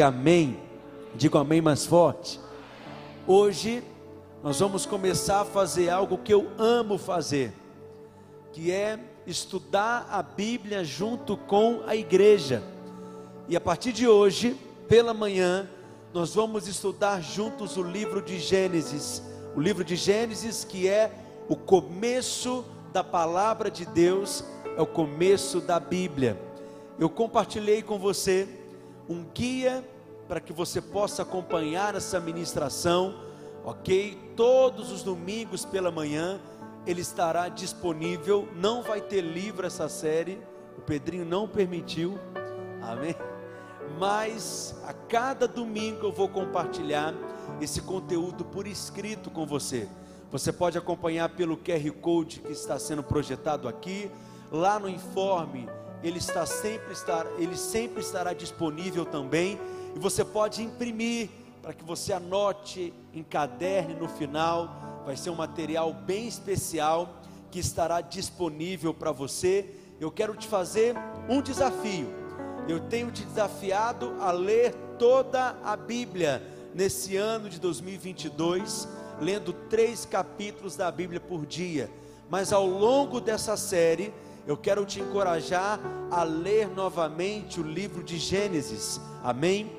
Diga amém. Diga amém mais forte. Hoje nós vamos começar a fazer algo que eu amo fazer, que é estudar a Bíblia junto com a igreja. E a partir de hoje, pela manhã, nós vamos estudar juntos o livro de Gênesis. O livro de Gênesis, que é o começo da palavra de Deus, é o começo da Bíblia. Eu compartilhei com você um guia para que você possa acompanhar essa ministração, ok? Todos os domingos pela manhã ele estará disponível. Não vai ter livro essa série, o Pedrinho não permitiu, amém? mas a cada domingo eu vou compartilhar esse conteúdo por escrito com você. Você pode acompanhar pelo QR Code que está sendo projetado aqui, lá no informe, ele está sempre estar, ele sempre estará disponível também, e você pode imprimir para que você anote, encaderne no final. Vai ser um material bem especial que estará disponível para você. Eu quero te fazer um desafio eu tenho te desafiado a ler toda a Bíblia nesse ano de 2022, lendo três capítulos da Bíblia por dia. Mas ao longo dessa série, eu quero te encorajar a ler novamente o livro de Gênesis. Amém?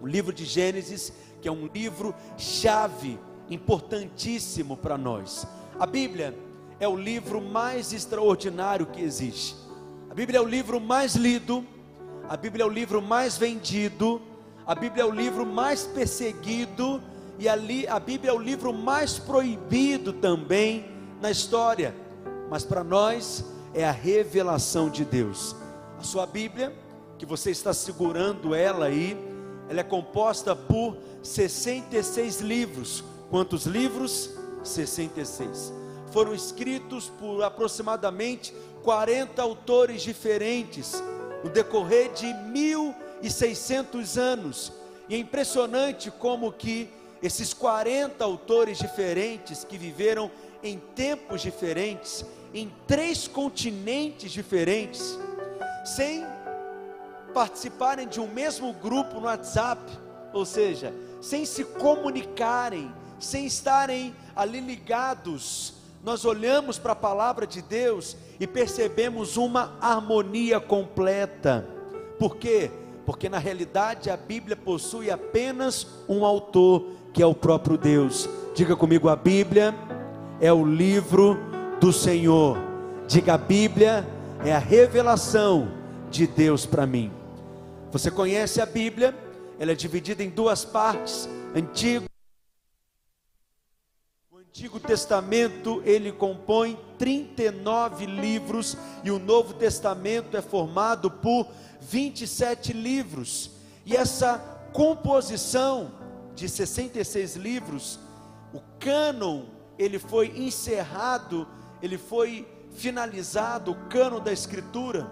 O livro de Gênesis, que é um livro chave, importantíssimo para nós. A Bíblia é o livro mais extraordinário que existe. A Bíblia é o livro mais lido, a Bíblia é o livro mais vendido, a Bíblia é o livro mais perseguido, e ali a Bíblia é o livro mais proibido também na história. Mas para nós é a revelação de Deus. A sua Bíblia, que você está segurando ela aí, ela é composta por 66 livros. Quantos livros? 66. Foram escritos por aproximadamente 40 autores diferentes no decorrer de 1600 anos. E é impressionante como que esses 40 autores diferentes que viveram em tempos diferentes, em três continentes diferentes, sem participarem de um mesmo grupo no WhatsApp, ou seja, sem se comunicarem, sem estarem ali ligados nós olhamos para a palavra de Deus e percebemos uma harmonia completa. Por quê? Porque na realidade a Bíblia possui apenas um autor, que é o próprio Deus. Diga comigo, a Bíblia é o livro do Senhor. Diga, a Bíblia é a revelação de Deus para mim. Você conhece a Bíblia? Ela é dividida em duas partes: Antigo Antigo Testamento ele compõe 39 livros e o Novo Testamento é formado por 27 livros. E essa composição de 66 livros, o cânon, ele foi encerrado, ele foi finalizado, o cânon da Escritura,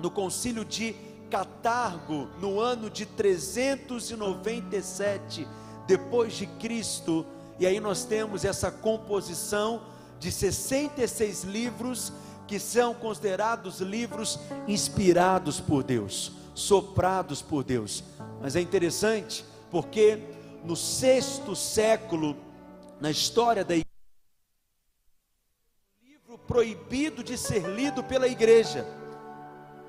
no concílio de Catargo, no ano de 397 depois de Cristo e aí nós temos essa composição de 66 livros que são considerados livros inspirados por Deus, soprados por Deus. Mas é interessante porque no sexto século, na história da igreja, livro proibido de ser lido pela igreja.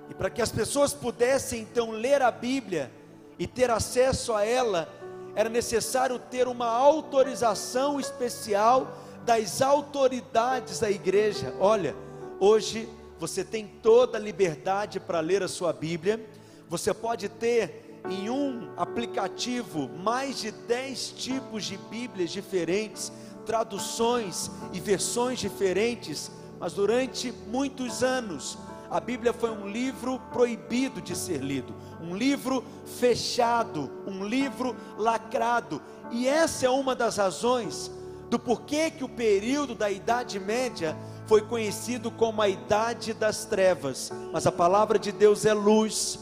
E para que as pessoas pudessem então ler a Bíblia e ter acesso a ela, era necessário ter uma autorização especial das autoridades da igreja. Olha, hoje você tem toda a liberdade para ler a sua Bíblia, você pode ter em um aplicativo mais de 10 tipos de Bíblias diferentes, traduções e versões diferentes, mas durante muitos anos a Bíblia foi um livro proibido de ser lido, um livro fechado, um livro lacrado. E essa é uma das razões do porquê que o período da Idade Média foi conhecido como a Idade das Trevas. Mas a palavra de Deus é luz,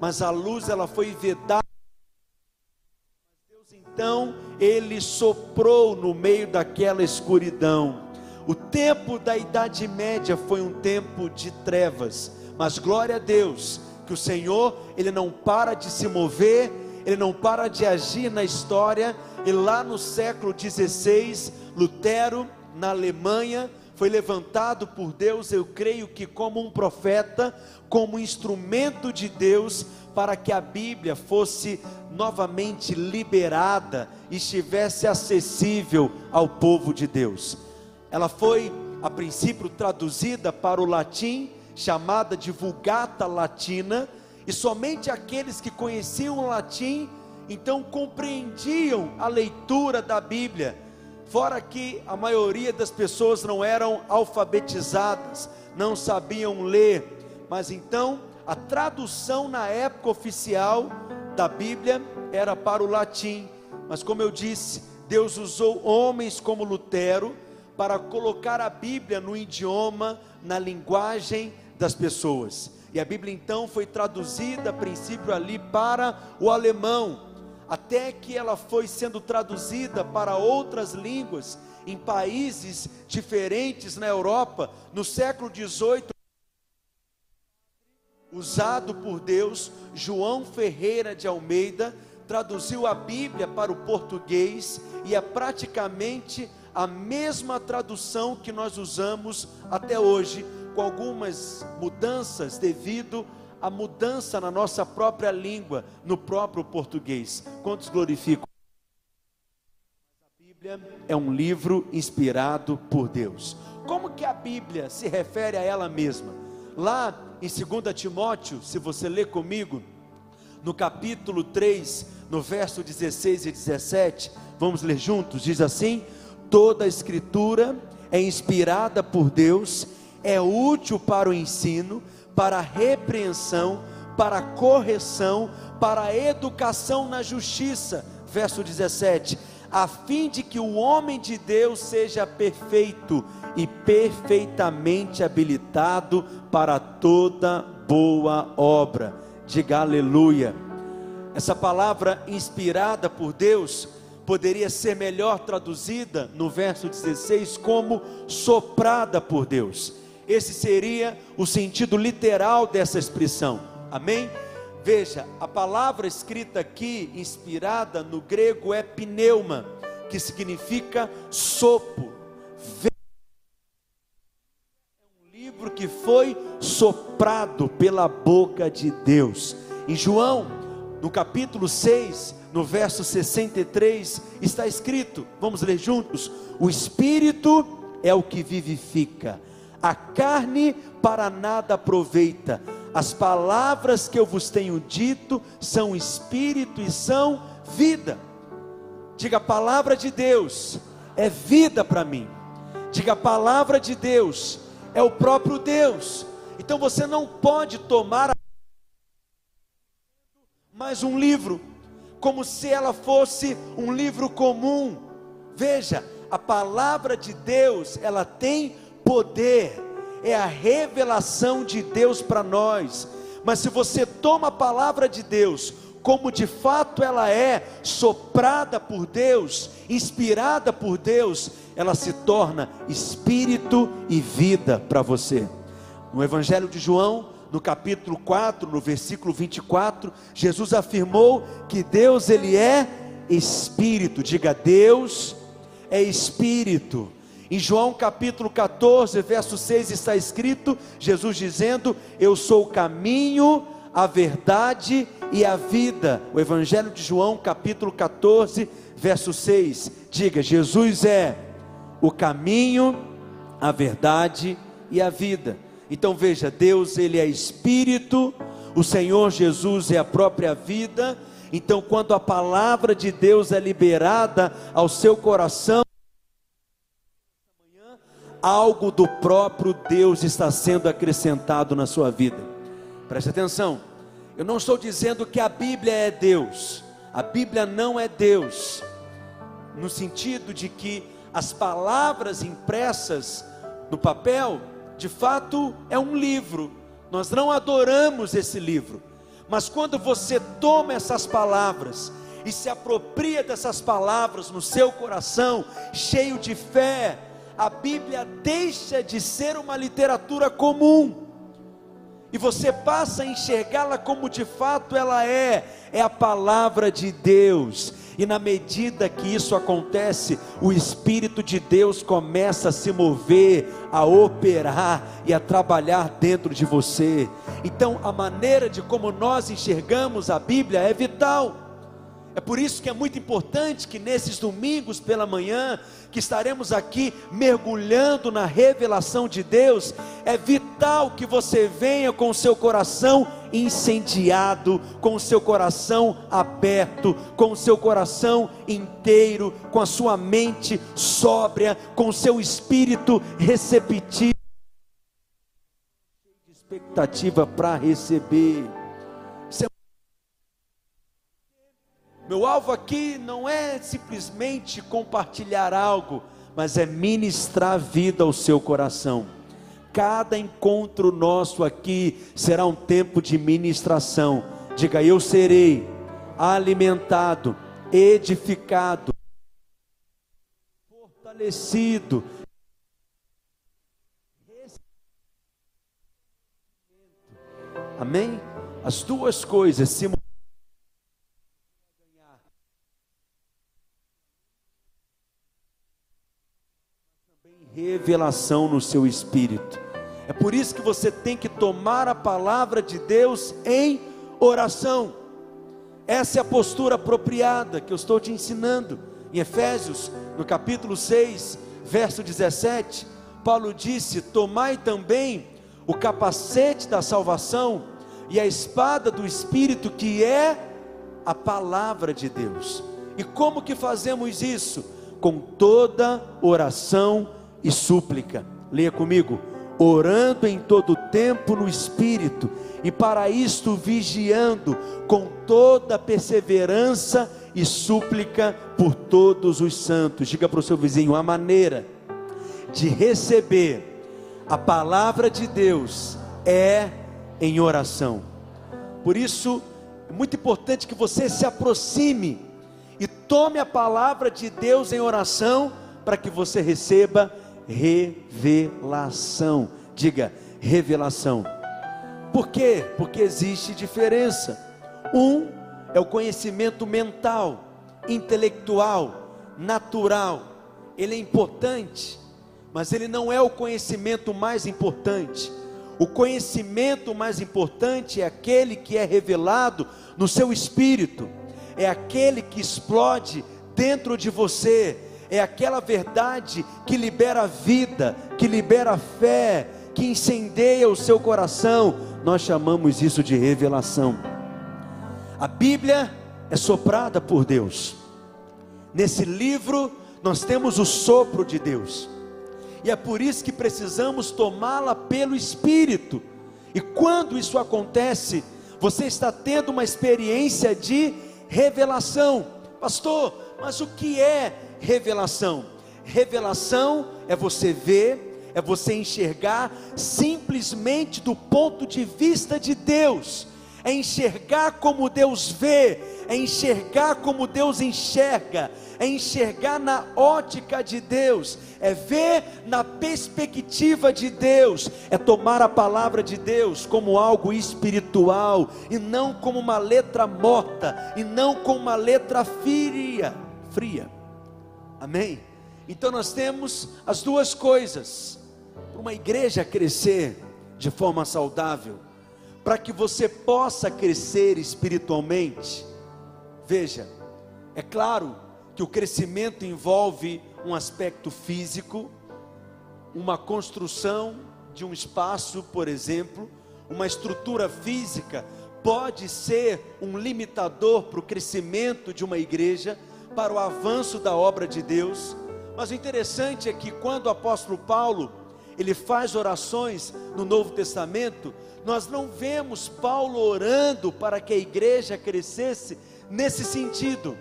mas a luz ela foi vedada. Então ele soprou no meio daquela escuridão o tempo da Idade Média foi um tempo de trevas, mas glória a Deus, que o Senhor, Ele não para de se mover, ele não para de agir na história, e lá no século XVI, Lutero, na Alemanha, foi levantado por Deus, eu creio que como um profeta, como instrumento de Deus, para que a Bíblia fosse novamente liberada e estivesse acessível ao povo de Deus. Ela foi, a princípio, traduzida para o latim, chamada de Vulgata Latina, e somente aqueles que conheciam o latim então compreendiam a leitura da Bíblia. Fora que a maioria das pessoas não eram alfabetizadas, não sabiam ler, mas então a tradução na época oficial da Bíblia era para o latim, mas como eu disse, Deus usou homens como Lutero para colocar a Bíblia no idioma, na linguagem das pessoas. E a Bíblia então foi traduzida a princípio ali para o alemão, até que ela foi sendo traduzida para outras línguas em países diferentes na Europa no século 18 usado por Deus, João Ferreira de Almeida, traduziu a Bíblia para o português e é praticamente a mesma tradução que nós usamos até hoje, com algumas mudanças devido à mudança na nossa própria língua, no próprio português. Quantos glorificam? A Bíblia é um livro inspirado por Deus. Como que a Bíblia se refere a ela mesma? Lá em 2 Timóteo, se você ler comigo, no capítulo 3, no verso 16 e 17, vamos ler juntos, diz assim: toda a escritura é inspirada por Deus, é útil para o ensino, para a repreensão, para a correção, para a educação na justiça. Verso 17: a fim de que o homem de Deus seja perfeito e perfeitamente habilitado para toda boa obra. Diga aleluia. Essa palavra inspirada por Deus poderia ser melhor traduzida no verso 16 como soprada por Deus. Esse seria o sentido literal dessa expressão. Amém? Veja, a palavra escrita aqui, inspirada no grego, é pneuma, que significa sopro. É um livro que foi soprado pela boca de Deus. Em João, no capítulo 6, no verso 63, está escrito: vamos ler juntos: O Espírito é o que vivifica, a carne para nada aproveita as palavras que eu vos tenho dito são espírito e são vida. Diga a palavra de Deus é vida para mim. Diga a palavra de Deus é o próprio Deus. Então você não pode tomar mais um livro como se ela fosse um livro comum. Veja, a palavra de Deus, ela tem poder é a revelação de Deus para nós. Mas se você toma a palavra de Deus como de fato ela é, soprada por Deus, inspirada por Deus, ela se torna espírito e vida para você. No Evangelho de João, no capítulo 4, no versículo 24, Jesus afirmou que Deus ele é espírito. Diga Deus é espírito. Em João capítulo 14, verso 6 está escrito: Jesus dizendo: Eu sou o caminho, a verdade e a vida. O Evangelho de João, capítulo 14, verso 6. Diga: Jesus é o caminho, a verdade e a vida. Então veja, Deus ele é espírito, o Senhor Jesus é a própria vida. Então quando a palavra de Deus é liberada ao seu coração, algo do próprio Deus está sendo acrescentado na sua vida. Preste atenção, eu não estou dizendo que a Bíblia é Deus, a Bíblia não é Deus, no sentido de que as palavras impressas no papel, de fato, é um livro, nós não adoramos esse livro, mas quando você toma essas palavras, e se apropria dessas palavras no seu coração, cheio de fé, a Bíblia deixa de ser uma literatura comum. E você passa a enxergá-la como de fato ela é, é a palavra de Deus. E na medida que isso acontece, o Espírito de Deus começa a se mover, a operar e a trabalhar dentro de você. Então, a maneira de como nós enxergamos a Bíblia é vital. É por isso que é muito importante que nesses domingos pela manhã, que estaremos aqui mergulhando na revelação de Deus, é vital que você venha com o seu coração incendiado, com o seu coração aberto, com o seu coração inteiro, com a sua mente sóbria, com o seu espírito receptivo, expectativa para receber. Meu alvo aqui não é simplesmente compartilhar algo, mas é ministrar vida ao seu coração. Cada encontro nosso aqui será um tempo de ministração. Diga, eu serei alimentado, edificado, fortalecido. Amém? As duas coisas se revelação no seu espírito. É por isso que você tem que tomar a palavra de Deus em oração. Essa é a postura apropriada que eu estou te ensinando. Em Efésios, no capítulo 6, verso 17, Paulo disse: Tomai também o capacete da salvação e a espada do Espírito, que é a palavra de Deus. E como que fazemos isso? Com toda oração e súplica. Leia comigo. Orando em todo tempo no Espírito, e para isto vigiando com toda perseverança e súplica por todos os santos. Diga para o seu vizinho: a maneira de receber a palavra de Deus é em oração. Por isso, é muito importante que você se aproxime e tome a palavra de Deus em oração para que você receba revelação. Diga, revelação. Por quê? Porque existe diferença. Um é o conhecimento mental, intelectual, natural. Ele é importante, mas ele não é o conhecimento mais importante. O conhecimento mais importante é aquele que é revelado no seu espírito, é aquele que explode dentro de você, é aquela verdade que libera vida, que libera fé, que incendeia o seu coração. Nós chamamos isso de revelação. A Bíblia é soprada por Deus. Nesse livro nós temos o sopro de Deus. E é por isso que precisamos tomá-la pelo Espírito. E quando isso acontece, você está tendo uma experiência de revelação. Pastor, mas o que é revelação. Revelação é você ver, é você enxergar simplesmente do ponto de vista de Deus, é enxergar como Deus vê, é enxergar como Deus enxerga, é enxergar na ótica de Deus, é ver na perspectiva de Deus, é tomar a palavra de Deus como algo espiritual e não como uma letra morta e não como uma letra fria, fria. Amém? Então nós temos as duas coisas. Para uma igreja crescer de forma saudável, para que você possa crescer espiritualmente. Veja, é claro que o crescimento envolve um aspecto físico, uma construção de um espaço, por exemplo, uma estrutura física pode ser um limitador para o crescimento de uma igreja, para o avanço da obra de Deus. Mas o interessante é que quando o apóstolo Paulo ele faz orações no Novo Testamento, nós não vemos Paulo orando para que a igreja crescesse nesse sentido.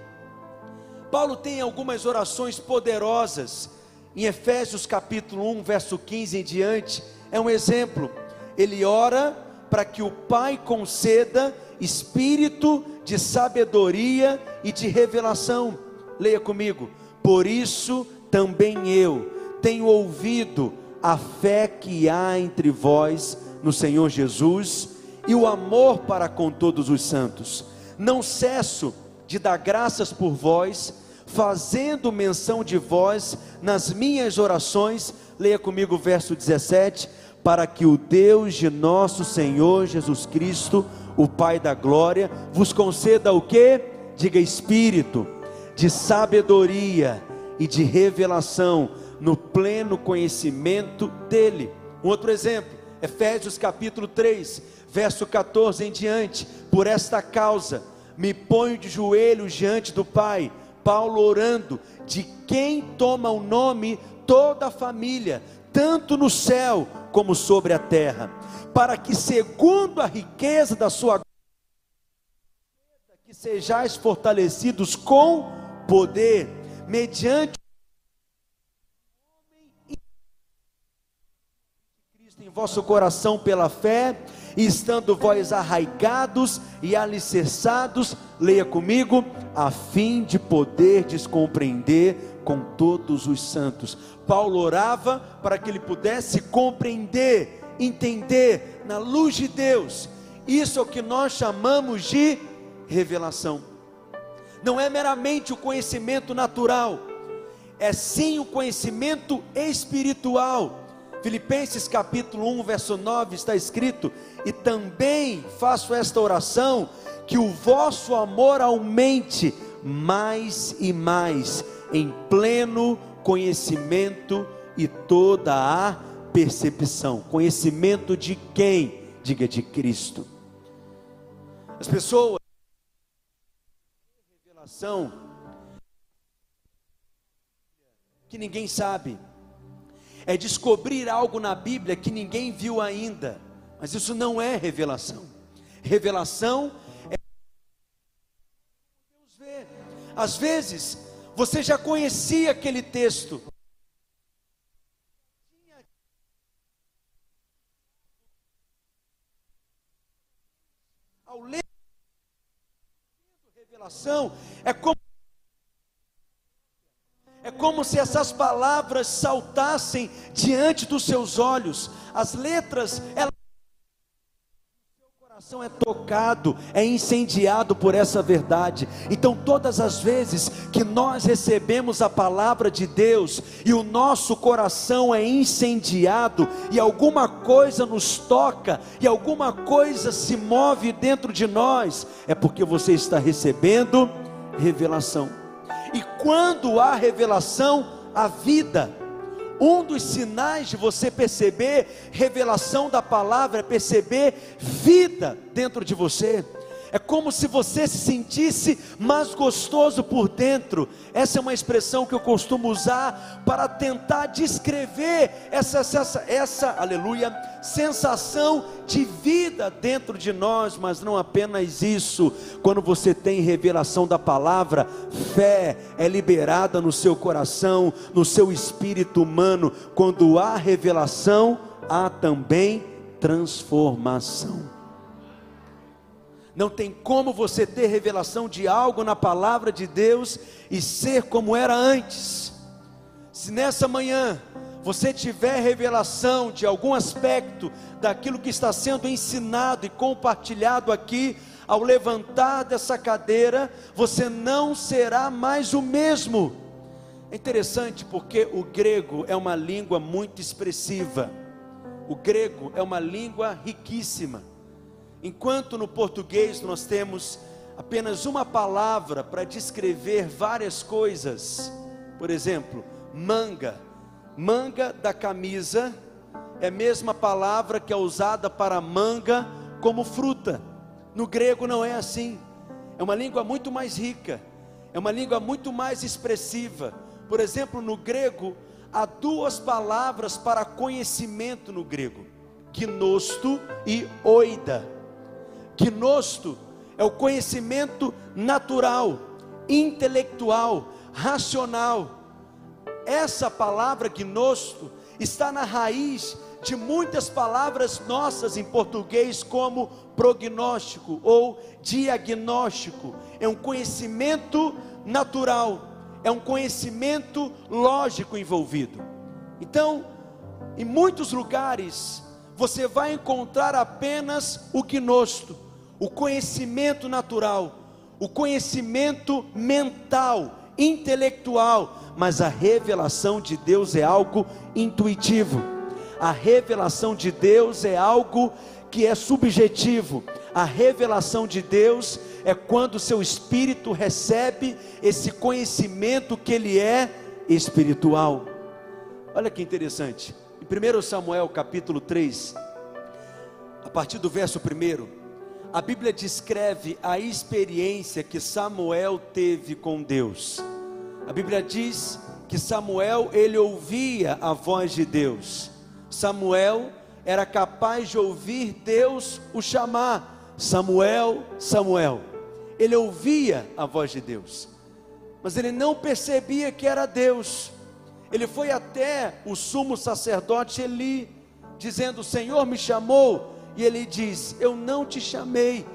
Paulo tem algumas orações poderosas. Em Efésios capítulo 1, verso 15 em diante, é um exemplo. Ele ora para que o Pai conceda espírito de sabedoria e de revelação Leia comigo. Por isso também eu tenho ouvido a fé que há entre vós no Senhor Jesus e o amor para com todos os santos. Não cesso de dar graças por vós, fazendo menção de vós nas minhas orações. Leia comigo o verso 17: para que o Deus de nosso Senhor Jesus Cristo, o Pai da glória, vos conceda o que? Diga espírito de sabedoria e de revelação no pleno conhecimento dele. Um outro exemplo, Efésios capítulo 3, verso 14 em diante. Por esta causa me ponho de joelhos diante do Pai, Paulo orando, de quem toma o nome toda a família, tanto no céu como sobre a terra, para que segundo a riqueza da sua que sejais fortalecidos com poder mediante Cristo em vosso coração pela fé, estando vós arraigados e alicerçados, leia comigo, a fim de poder descompreender com todos os santos. Paulo orava para que ele pudesse compreender, entender na luz de Deus. Isso é o que nós chamamos de revelação. Não é meramente o conhecimento natural, é sim o conhecimento espiritual Filipenses capítulo 1, verso 9 está escrito: E também faço esta oração, que o vosso amor aumente mais e mais, em pleno conhecimento e toda a percepção. Conhecimento de quem? Diga de Cristo. As pessoas, que ninguém sabe é descobrir algo na Bíblia que ninguém viu ainda, mas isso não é revelação. Revelação é Deus vê. Às vezes, você já conhecia aquele texto, ao ler revelação, é como é como se essas palavras saltassem diante dos seus olhos. As letras, elas coração é tocado, é incendiado por essa verdade. Então, todas as vezes que nós recebemos a palavra de Deus e o nosso coração é incendiado e alguma coisa nos toca e alguma coisa se move dentro de nós, é porque você está recebendo revelação. E quando há revelação, a vida. Um dos sinais de você perceber revelação da palavra é perceber vida dentro de você é como se você se sentisse mais gostoso por dentro. Essa é uma expressão que eu costumo usar para tentar descrever essa, essa, essa, aleluia, sensação de vida dentro de nós, mas não apenas isso. Quando você tem revelação da palavra, fé é liberada no seu coração, no seu espírito humano. Quando há revelação, há também transformação. Não tem como você ter revelação de algo na palavra de Deus e ser como era antes. Se nessa manhã você tiver revelação de algum aspecto daquilo que está sendo ensinado e compartilhado aqui, ao levantar dessa cadeira, você não será mais o mesmo. É interessante porque o grego é uma língua muito expressiva. O grego é uma língua riquíssima. Enquanto no português nós temos apenas uma palavra para descrever várias coisas, por exemplo, manga. Manga da camisa é a mesma palavra que é usada para manga como fruta. No grego não é assim. É uma língua muito mais rica, é uma língua muito mais expressiva. Por exemplo, no grego há duas palavras para conhecimento no grego: gnosto e oida. Gnosto é o conhecimento natural, intelectual, racional. Essa palavra gnosto está na raiz de muitas palavras nossas em português, como prognóstico ou diagnóstico. É um conhecimento natural, é um conhecimento lógico envolvido. Então, em muitos lugares, você vai encontrar apenas o gnosto, o conhecimento natural, o conhecimento mental, intelectual, mas a revelação de Deus é algo intuitivo. A revelação de Deus é algo que é subjetivo. A revelação de Deus é quando o seu espírito recebe esse conhecimento que ele é espiritual. Olha que interessante. Em 1 Samuel capítulo 3, a partir do verso 1, a Bíblia descreve a experiência que Samuel teve com Deus. A Bíblia diz que Samuel ele ouvia a voz de Deus. Samuel era capaz de ouvir Deus o chamar, Samuel, Samuel. Ele ouvia a voz de Deus, mas ele não percebia que era Deus. Ele foi até o sumo sacerdote Eli, dizendo: O Senhor me chamou, e ele diz: Eu não te chamei.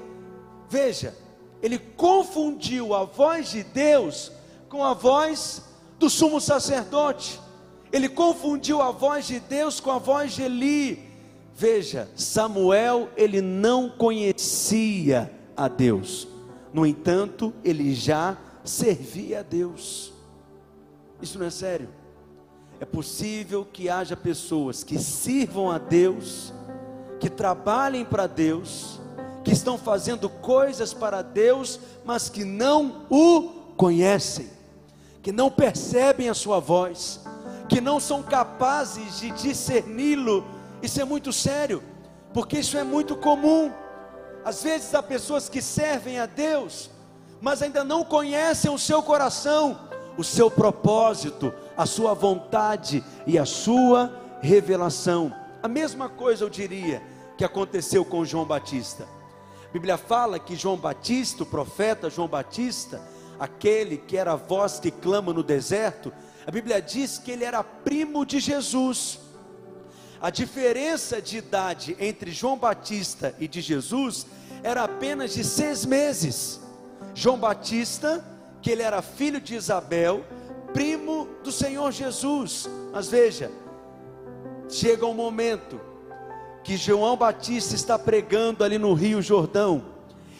Veja, ele confundiu a voz de Deus com a voz do sumo sacerdote. Ele confundiu a voz de Deus com a voz de Eli. Veja, Samuel, ele não conhecia a Deus. No entanto, ele já servia a Deus. Isso não é sério. É possível que haja pessoas que sirvam a Deus, que trabalhem para Deus, que estão fazendo coisas para Deus, mas que não o conhecem, que não percebem a sua voz, que não são capazes de discerni-lo. Isso é muito sério, porque isso é muito comum. Às vezes há pessoas que servem a Deus, mas ainda não conhecem o seu coração, o seu propósito, a sua vontade e a sua revelação. A mesma coisa eu diria que aconteceu com João Batista. A Bíblia fala que João Batista, o profeta João Batista, aquele que era a voz que clama no deserto, a Bíblia diz que ele era primo de Jesus. A diferença de idade entre João Batista e de Jesus era apenas de seis meses. João Batista, que ele era filho de Isabel, primo do Senhor Jesus. Mas veja, chega um momento que João Batista está pregando ali no Rio Jordão.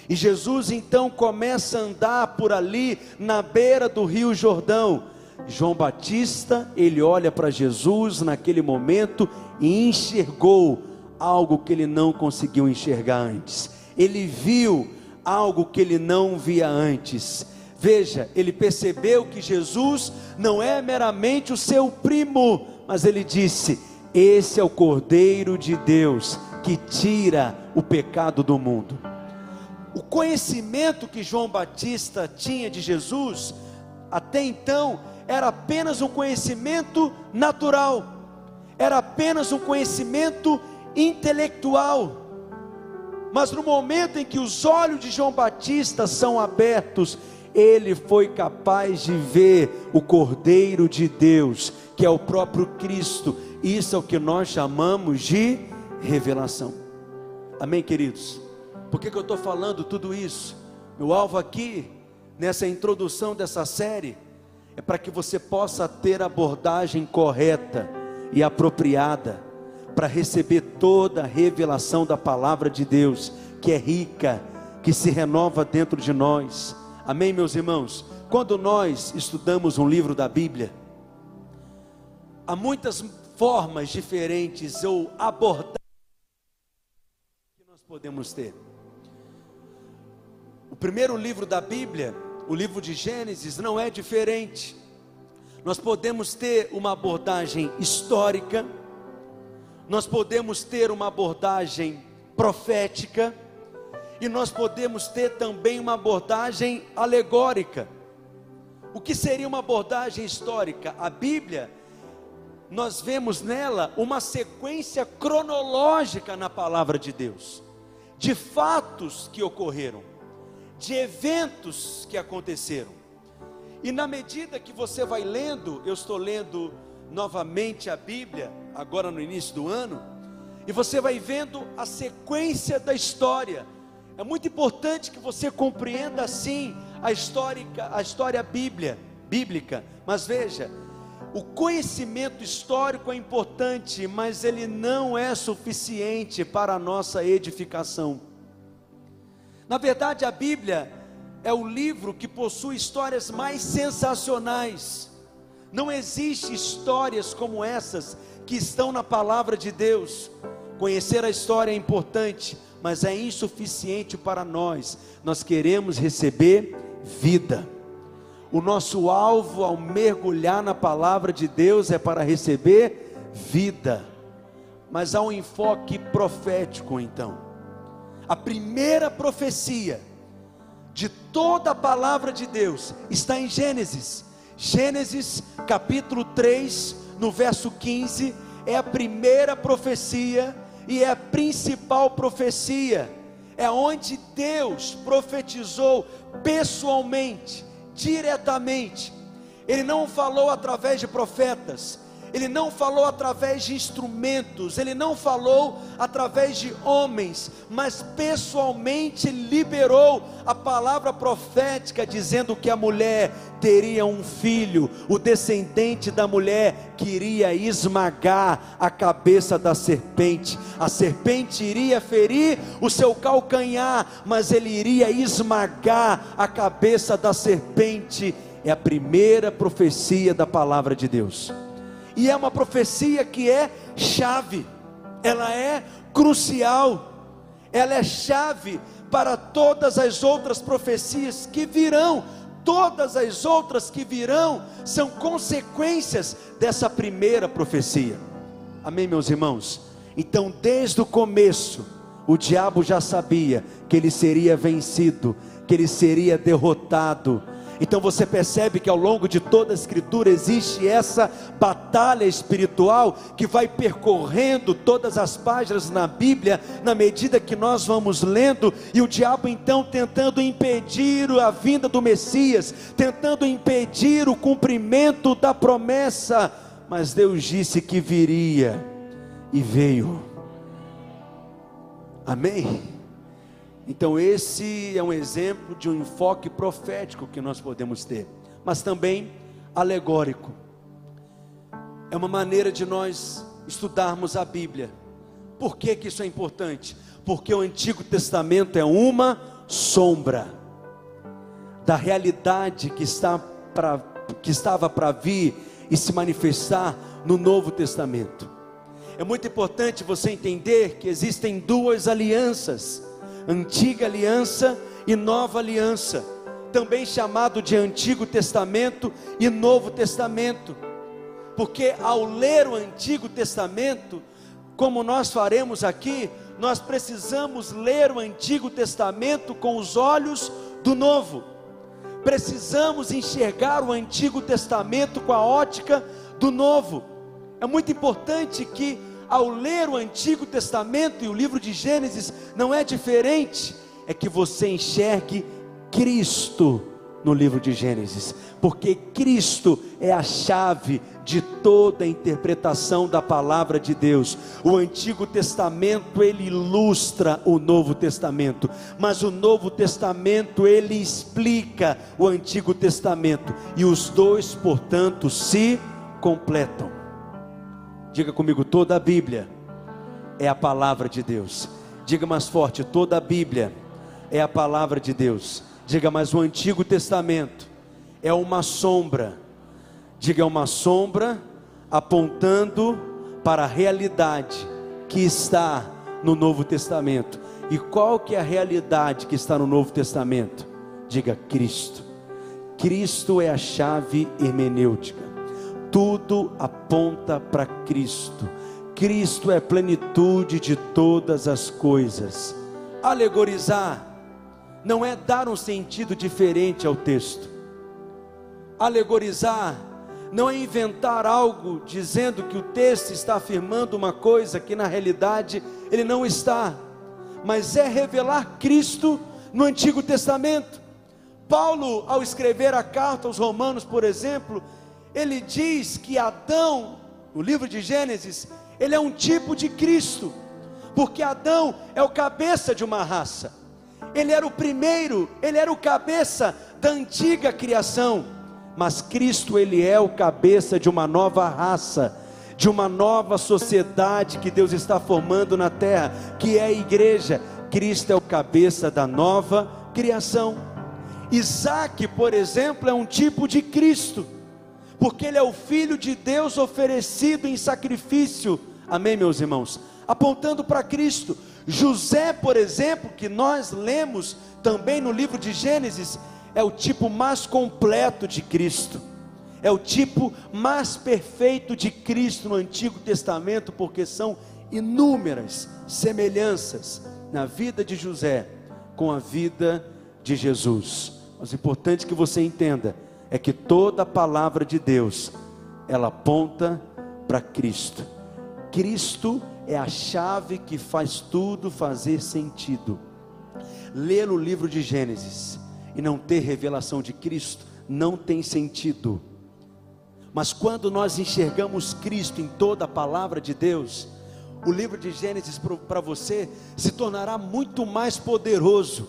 E Jesus então começa a andar por ali na beira do Rio Jordão. João Batista, ele olha para Jesus naquele momento e enxergou algo que ele não conseguiu enxergar antes. Ele viu algo que ele não via antes. Veja, ele percebeu que Jesus não é meramente o seu primo, mas ele disse: Esse é o Cordeiro de Deus que tira o pecado do mundo. O conhecimento que João Batista tinha de Jesus, até então, era apenas um conhecimento natural, era apenas um conhecimento intelectual. Mas no momento em que os olhos de João Batista são abertos ele foi capaz de ver o Cordeiro de Deus, que é o próprio Cristo. Isso é o que nós chamamos de revelação. Amém, queridos? Por que, que eu estou falando tudo isso? Meu alvo aqui, nessa introdução dessa série, é para que você possa ter a abordagem correta e apropriada para receber toda a revelação da palavra de Deus, que é rica, que se renova dentro de nós Amém, meus irmãos? Quando nós estudamos um livro da Bíblia, há muitas formas diferentes ou abordagens que nós podemos ter. O primeiro livro da Bíblia, o livro de Gênesis, não é diferente. Nós podemos ter uma abordagem histórica, nós podemos ter uma abordagem profética, e nós podemos ter também uma abordagem alegórica. O que seria uma abordagem histórica? A Bíblia, nós vemos nela uma sequência cronológica na palavra de Deus, de fatos que ocorreram, de eventos que aconteceram. E na medida que você vai lendo, eu estou lendo novamente a Bíblia, agora no início do ano, e você vai vendo a sequência da história é muito importante que você compreenda assim a histórica, a história bíblia, bíblica. Mas veja, O conhecimento histórico é importante, mas ele não é suficiente para a nossa edificação. Na verdade, a Bíblia é o livro que possui histórias mais sensacionais. Não existe histórias como essas que estão na palavra de Deus. Conhecer a história é importante, mas é insuficiente para nós. Nós queremos receber vida. O nosso alvo ao mergulhar na palavra de Deus é para receber vida. Mas há um enfoque profético então. A primeira profecia de toda a palavra de Deus está em Gênesis. Gênesis capítulo 3, no verso 15, é a primeira profecia e é a principal profecia. É onde Deus profetizou pessoalmente diretamente. Ele não falou através de profetas, ele não falou através de instrumentos, ele não falou através de homens, mas pessoalmente liberou a palavra profética, dizendo que a mulher teria um filho, o descendente da mulher queria esmagar a cabeça da serpente, a serpente iria ferir o seu calcanhar, mas ele iria esmagar a cabeça da serpente. É a primeira profecia da palavra de Deus e é uma profecia que é chave, ela é crucial, ela é chave para todas as outras profecias que virão. Todas as outras que virão são consequências dessa primeira profecia. Amém, meus irmãos? Então, desde o começo, o diabo já sabia que ele seria vencido, que ele seria derrotado, então você percebe que ao longo de toda a Escritura existe essa batalha espiritual que vai percorrendo todas as páginas na Bíblia, na medida que nós vamos lendo, e o diabo então tentando impedir a vinda do Messias, tentando impedir o cumprimento da promessa, mas Deus disse que viria e veio. Amém? Então, esse é um exemplo de um enfoque profético que nós podemos ter, mas também alegórico. É uma maneira de nós estudarmos a Bíblia. Por que, que isso é importante? Porque o Antigo Testamento é uma sombra da realidade que, está pra, que estava para vir e se manifestar no Novo Testamento. É muito importante você entender que existem duas alianças Antiga Aliança e Nova Aliança, também chamado de Antigo Testamento e Novo Testamento, porque ao ler o Antigo Testamento, como nós faremos aqui, nós precisamos ler o Antigo Testamento com os olhos do Novo, precisamos enxergar o Antigo Testamento com a ótica do Novo. É muito importante que ao ler o Antigo Testamento e o livro de Gênesis, não é diferente, é que você enxergue Cristo no livro de Gênesis, porque Cristo é a chave de toda a interpretação da palavra de Deus. O Antigo Testamento ele ilustra o Novo Testamento, mas o Novo Testamento ele explica o Antigo Testamento e os dois, portanto, se completam. Diga comigo, toda a Bíblia é a palavra de Deus. Diga mais forte, toda a Bíblia é a palavra de Deus. Diga mais, o Antigo Testamento é uma sombra. Diga, é uma sombra apontando para a realidade que está no Novo Testamento. E qual que é a realidade que está no Novo Testamento? Diga Cristo. Cristo é a chave hermenêutica tudo aponta para Cristo. Cristo é plenitude de todas as coisas. Alegorizar não é dar um sentido diferente ao texto. Alegorizar não é inventar algo dizendo que o texto está afirmando uma coisa que na realidade ele não está, mas é revelar Cristo no Antigo Testamento. Paulo, ao escrever a carta aos Romanos, por exemplo, ele diz que Adão, no livro de Gênesis, ele é um tipo de Cristo, porque Adão é o cabeça de uma raça, ele era o primeiro, ele era o cabeça da antiga criação. mas Cristo ele é o cabeça de uma nova raça, de uma nova sociedade que Deus está formando na terra, que é a igreja. Cristo é o cabeça da nova criação. Isaac, por exemplo, é um tipo de Cristo, porque ele é o filho de Deus oferecido em sacrifício. Amém, meus irmãos? Apontando para Cristo. José, por exemplo, que nós lemos também no livro de Gênesis, é o tipo mais completo de Cristo, é o tipo mais perfeito de Cristo no Antigo Testamento, porque são inúmeras semelhanças na vida de José com a vida de Jesus. Mas o importante que você entenda é que toda a palavra de Deus ela aponta para Cristo. Cristo é a chave que faz tudo fazer sentido. Ler o livro de Gênesis e não ter revelação de Cristo não tem sentido. Mas quando nós enxergamos Cristo em toda a palavra de Deus, o livro de Gênesis para você se tornará muito mais poderoso,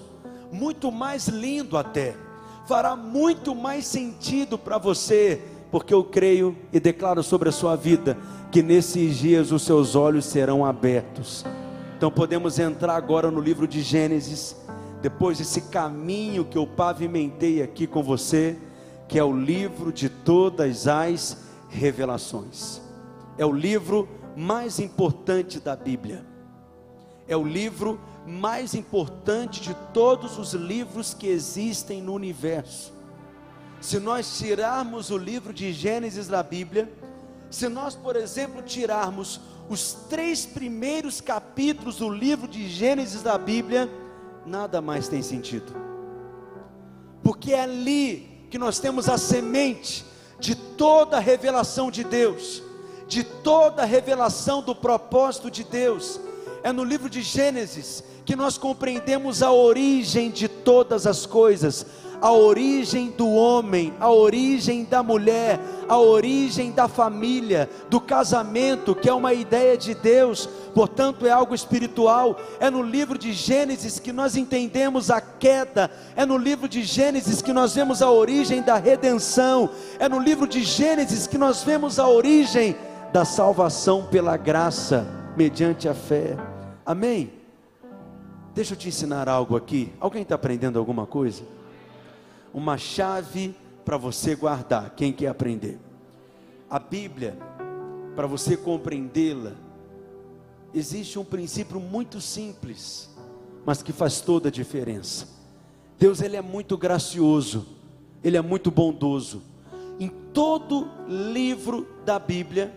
muito mais lindo até, fará muito mais sentido para você, porque eu creio e declaro sobre a sua vida que nesses dias os seus olhos serão abertos. Então podemos entrar agora no livro de Gênesis depois desse caminho que eu pavimentei aqui com você, que é o livro de todas as revelações. É o livro mais importante da Bíblia. É o livro mais importante de todos os livros que existem no universo. Se nós tirarmos o livro de Gênesis da Bíblia, se nós, por exemplo, tirarmos os três primeiros capítulos do livro de Gênesis da Bíblia, nada mais tem sentido. Porque é ali que nós temos a semente de toda a revelação de Deus, de toda a revelação do propósito de Deus. É no livro de Gênesis que nós compreendemos a origem de todas as coisas, a origem do homem, a origem da mulher, a origem da família, do casamento, que é uma ideia de Deus, portanto é algo espiritual. É no livro de Gênesis que nós entendemos a queda, é no livro de Gênesis que nós vemos a origem da redenção, é no livro de Gênesis que nós vemos a origem da salvação pela graça, mediante a fé. Amém? Deixa eu te ensinar algo aqui. Alguém está aprendendo alguma coisa? uma chave para você guardar. Quem quer aprender? A Bíblia, para você compreendê-la, existe um princípio muito simples, mas que faz toda a diferença. Deus ele é muito gracioso, ele é muito bondoso. Em todo livro da Bíblia,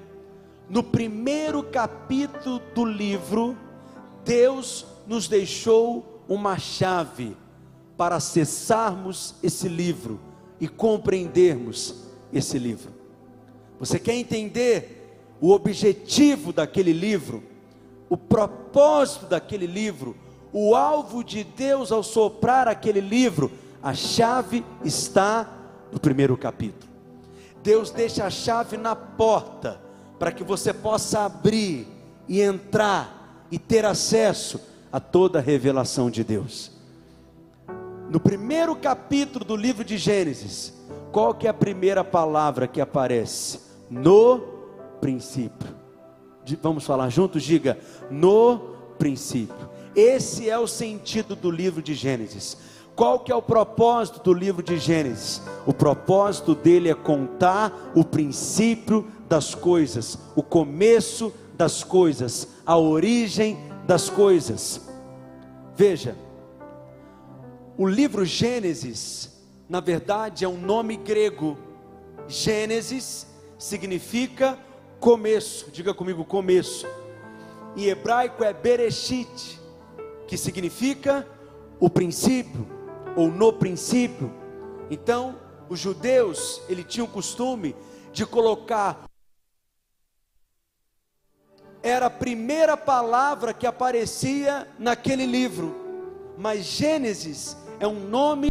no primeiro capítulo do livro, Deus nos deixou uma chave para acessarmos esse livro e compreendermos esse livro. Você quer entender o objetivo daquele livro, o propósito daquele livro, o alvo de Deus ao soprar aquele livro? A chave está no primeiro capítulo. Deus deixa a chave na porta para que você possa abrir e entrar e ter acesso a toda a revelação de Deus no primeiro capítulo do livro de Gênesis, qual que é a primeira palavra que aparece? No princípio. Vamos falar juntos? Diga, no princípio. Esse é o sentido do livro de Gênesis. Qual que é o propósito do livro de Gênesis? O propósito dele é contar o princípio das coisas, o começo das coisas, a origem das coisas. Veja, o livro Gênesis, na verdade, é um nome grego. Gênesis significa começo. Diga comigo, começo. Em hebraico é Bereshit, que significa o princípio ou no princípio. Então, os judeus, ele tinha o costume de colocar era a primeira palavra que aparecia naquele livro. Mas Gênesis é um nome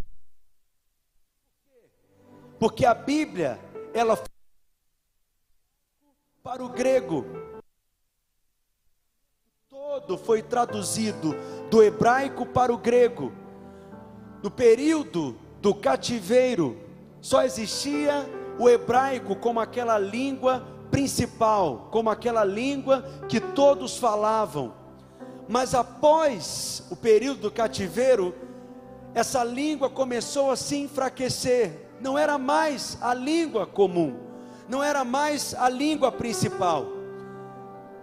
porque a Bíblia ela para o grego todo foi traduzido do hebraico para o grego. No período do cativeiro, Só existia o hebraico como aquela língua principal, como aquela língua que todos falavam. Mas após o período do cativeiro, essa língua começou a se enfraquecer, não era mais a língua comum, não era mais a língua principal.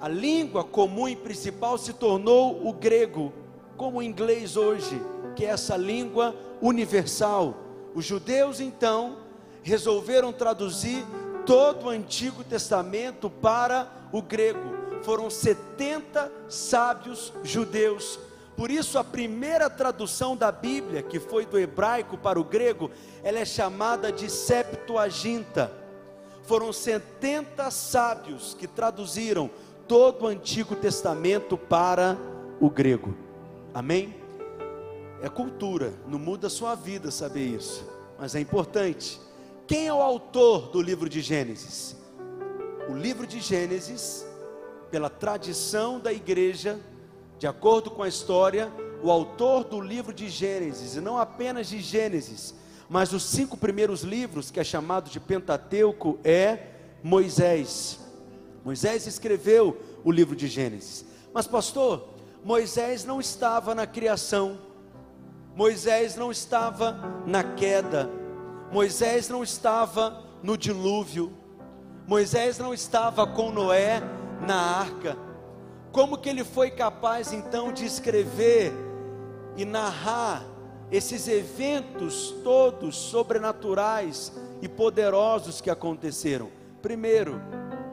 A língua comum e principal se tornou o grego, como o inglês hoje, que é essa língua universal. Os judeus então resolveram traduzir todo o Antigo Testamento para o grego. Foram 70 sábios judeus. Por isso, a primeira tradução da Bíblia, que foi do hebraico para o grego, ela é chamada de Septuaginta. Foram 70 sábios que traduziram todo o Antigo Testamento para o grego. Amém? É cultura, não muda a sua vida saber isso, mas é importante. Quem é o autor do livro de Gênesis? O livro de Gênesis, pela tradição da igreja, de acordo com a história, o autor do livro de Gênesis, e não apenas de Gênesis, mas os cinco primeiros livros, que é chamado de Pentateuco, é Moisés. Moisés escreveu o livro de Gênesis. Mas, pastor, Moisés não estava na criação, Moisés não estava na queda, Moisés não estava no dilúvio, Moisés não estava com Noé na arca. Como que ele foi capaz então de escrever e narrar esses eventos todos sobrenaturais e poderosos que aconteceram? Primeiro,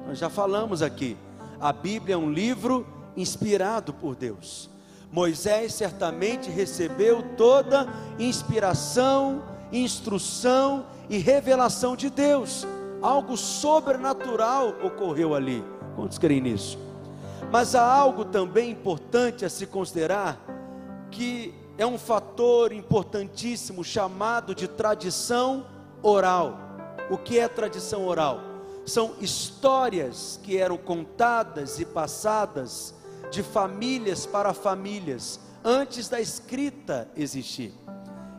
nós já falamos aqui, a Bíblia é um livro inspirado por Deus. Moisés certamente recebeu toda inspiração, instrução e revelação de Deus. Algo sobrenatural ocorreu ali. Quantos creem nisso? Mas há algo também importante a se considerar, que é um fator importantíssimo chamado de tradição oral. O que é tradição oral? São histórias que eram contadas e passadas de famílias para famílias antes da escrita existir.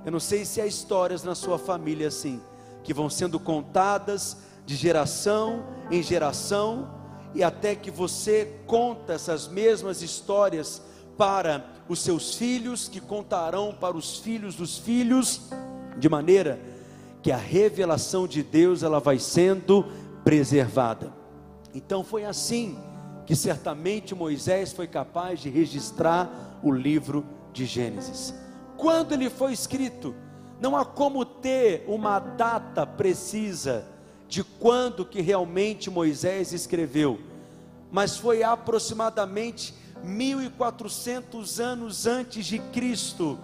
Eu não sei se há histórias na sua família assim, que vão sendo contadas de geração em geração, e até que você conta essas mesmas histórias para os seus filhos, que contarão para os filhos dos filhos, de maneira que a revelação de Deus ela vai sendo preservada. Então foi assim que certamente Moisés foi capaz de registrar o livro de Gênesis quando ele foi escrito. Não há como ter uma data precisa de quando que realmente Moisés escreveu, mas foi aproximadamente 1400 anos antes de Cristo.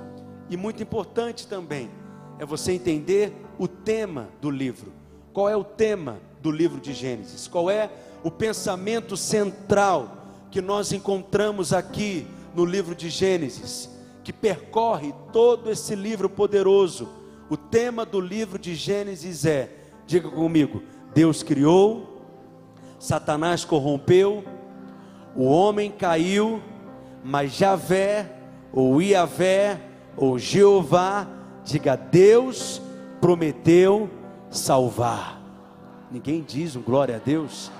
E muito importante também é você entender o tema do livro. Qual é o tema do livro de Gênesis? Qual é o pensamento central que nós encontramos aqui no livro de Gênesis? Que percorre todo esse livro poderoso. O tema do livro de Gênesis é: diga comigo, Deus criou, Satanás corrompeu, o homem caiu, mas Javé, ou Iavé, ou Jeová, diga Deus prometeu salvar. Ninguém diz um glória a Deus.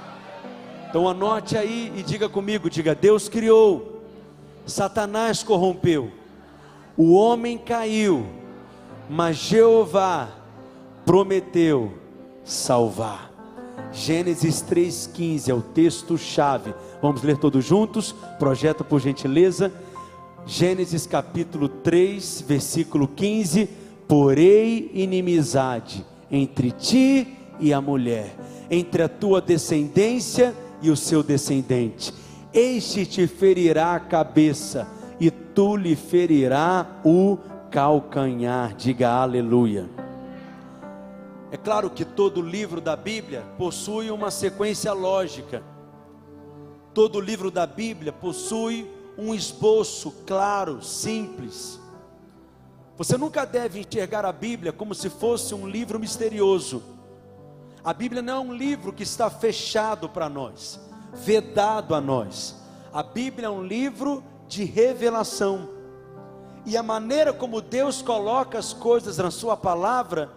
Então anote aí e diga comigo, diga Deus criou, Satanás corrompeu, o homem caiu, mas Jeová prometeu salvar. Gênesis 3,15 é o texto-chave. Vamos ler todos juntos? Projeta por gentileza. Gênesis capítulo 3, versículo 15: Porei inimizade entre ti e a mulher, entre a tua descendência e o seu descendente. Este te ferirá a cabeça tu lhe ferirá o calcanhar. Diga aleluia. É claro que todo livro da Bíblia possui uma sequência lógica. Todo livro da Bíblia possui um esboço claro, simples. Você nunca deve enxergar a Bíblia como se fosse um livro misterioso. A Bíblia não é um livro que está fechado para nós, vedado a nós. A Bíblia é um livro de revelação. E a maneira como Deus coloca as coisas na Sua palavra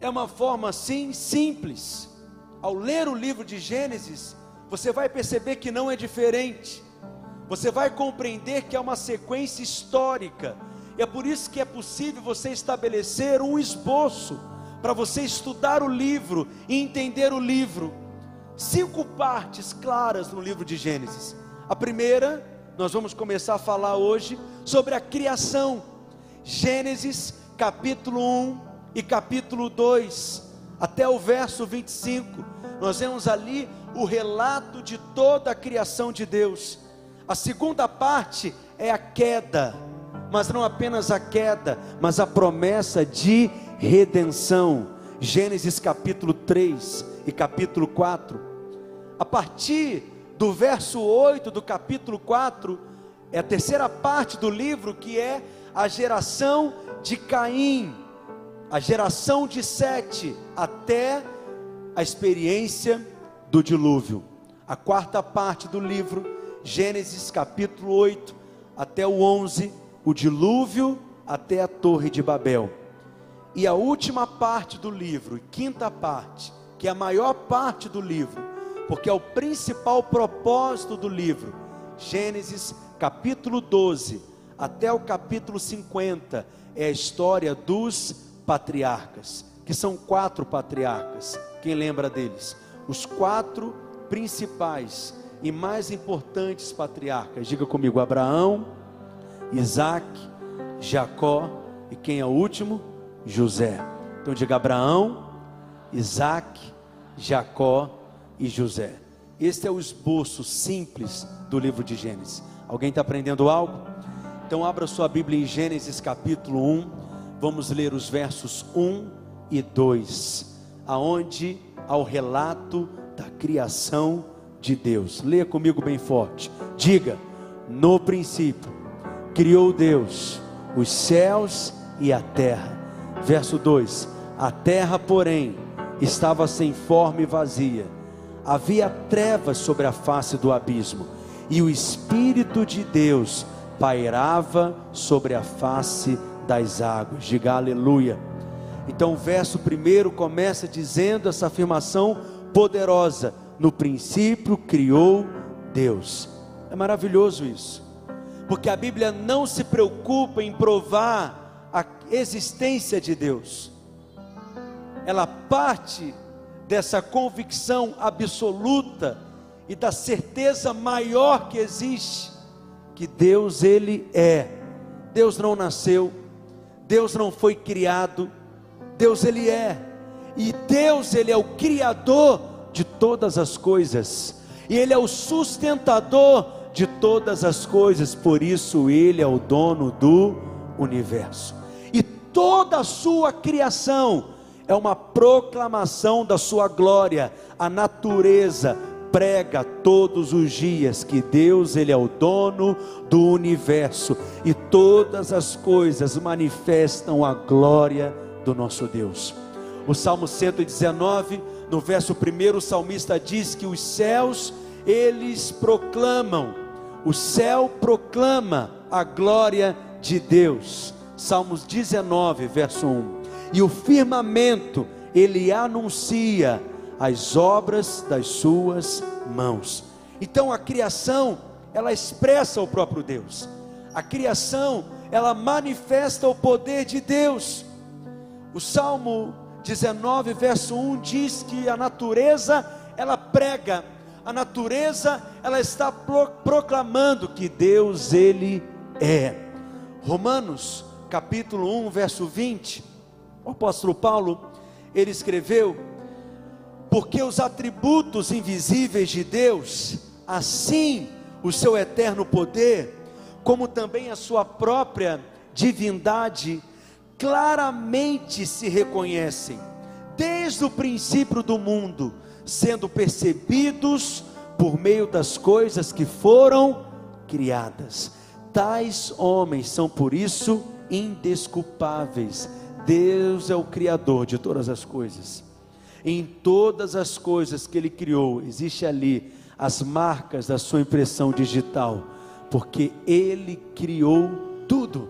é uma forma assim simples. Ao ler o livro de Gênesis, você vai perceber que não é diferente. Você vai compreender que é uma sequência histórica. E é por isso que é possível você estabelecer um esboço para você estudar o livro e entender o livro. Cinco partes claras no livro de Gênesis. A primeira, nós vamos começar a falar hoje sobre a criação. Gênesis capítulo 1 e capítulo 2, até o verso 25. Nós vemos ali o relato de toda a criação de Deus. A segunda parte é a queda, mas não apenas a queda, mas a promessa de redenção. Gênesis capítulo 3 e capítulo 4. A partir do verso 8 do capítulo 4, é a terceira parte do livro que é a geração de Caim, a geração de Sete, até a experiência do dilúvio. A quarta parte do livro, Gênesis capítulo 8 até o 11, o dilúvio até a Torre de Babel. E a última parte do livro, quinta parte, que é a maior parte do livro, porque é o principal propósito do livro, Gênesis capítulo 12 até o capítulo 50, é a história dos patriarcas, que são quatro patriarcas. Quem lembra deles? Os quatro principais e mais importantes patriarcas. Diga comigo: Abraão, Isaac, Jacó e quem é o último? José. Então diga Abraão, Isaac, Jacó e José. Este é o esboço simples do livro de Gênesis. Alguém está aprendendo algo? Então abra sua Bíblia em Gênesis capítulo 1. Vamos ler os versos 1 e 2, aonde há o relato da criação de Deus. Leia comigo bem forte. Diga: No princípio criou Deus os céus e a terra Verso 2: A terra, porém, estava sem forma e vazia, havia trevas sobre a face do abismo, e o Espírito de Deus pairava sobre a face das águas. Diga aleluia. Então, o verso primeiro começa dizendo essa afirmação poderosa: No princípio criou Deus. É maravilhoso isso, porque a Bíblia não se preocupa em provar a existência de Deus. Ela parte dessa convicção absoluta e da certeza maior que existe que Deus ele é. Deus não nasceu, Deus não foi criado, Deus ele é. E Deus ele é o criador de todas as coisas. E ele é o sustentador de todas as coisas, por isso ele é o dono do universo toda a sua criação é uma proclamação da sua glória. A natureza prega todos os dias que Deus ele é o dono do universo e todas as coisas manifestam a glória do nosso Deus. O Salmo 119, no verso 1, o salmista diz que os céus eles proclamam, o céu proclama a glória de Deus. Salmos 19, verso 1. E o firmamento, ele anuncia as obras das suas mãos. Então a criação, ela expressa o próprio Deus. A criação, ela manifesta o poder de Deus. O Salmo 19, verso 1 diz que a natureza, ela prega, a natureza, ela está proclamando que Deus, Ele é. Romanos capítulo 1, verso 20, o apóstolo Paulo, ele escreveu: Porque os atributos invisíveis de Deus, assim o seu eterno poder, como também a sua própria divindade, claramente se reconhecem, desde o princípio do mundo, sendo percebidos por meio das coisas que foram criadas. Tais homens são por isso indesculpáveis. Deus é o Criador de todas as coisas. Em todas as coisas que Ele criou, existe ali as marcas da sua impressão digital, porque Ele criou tudo.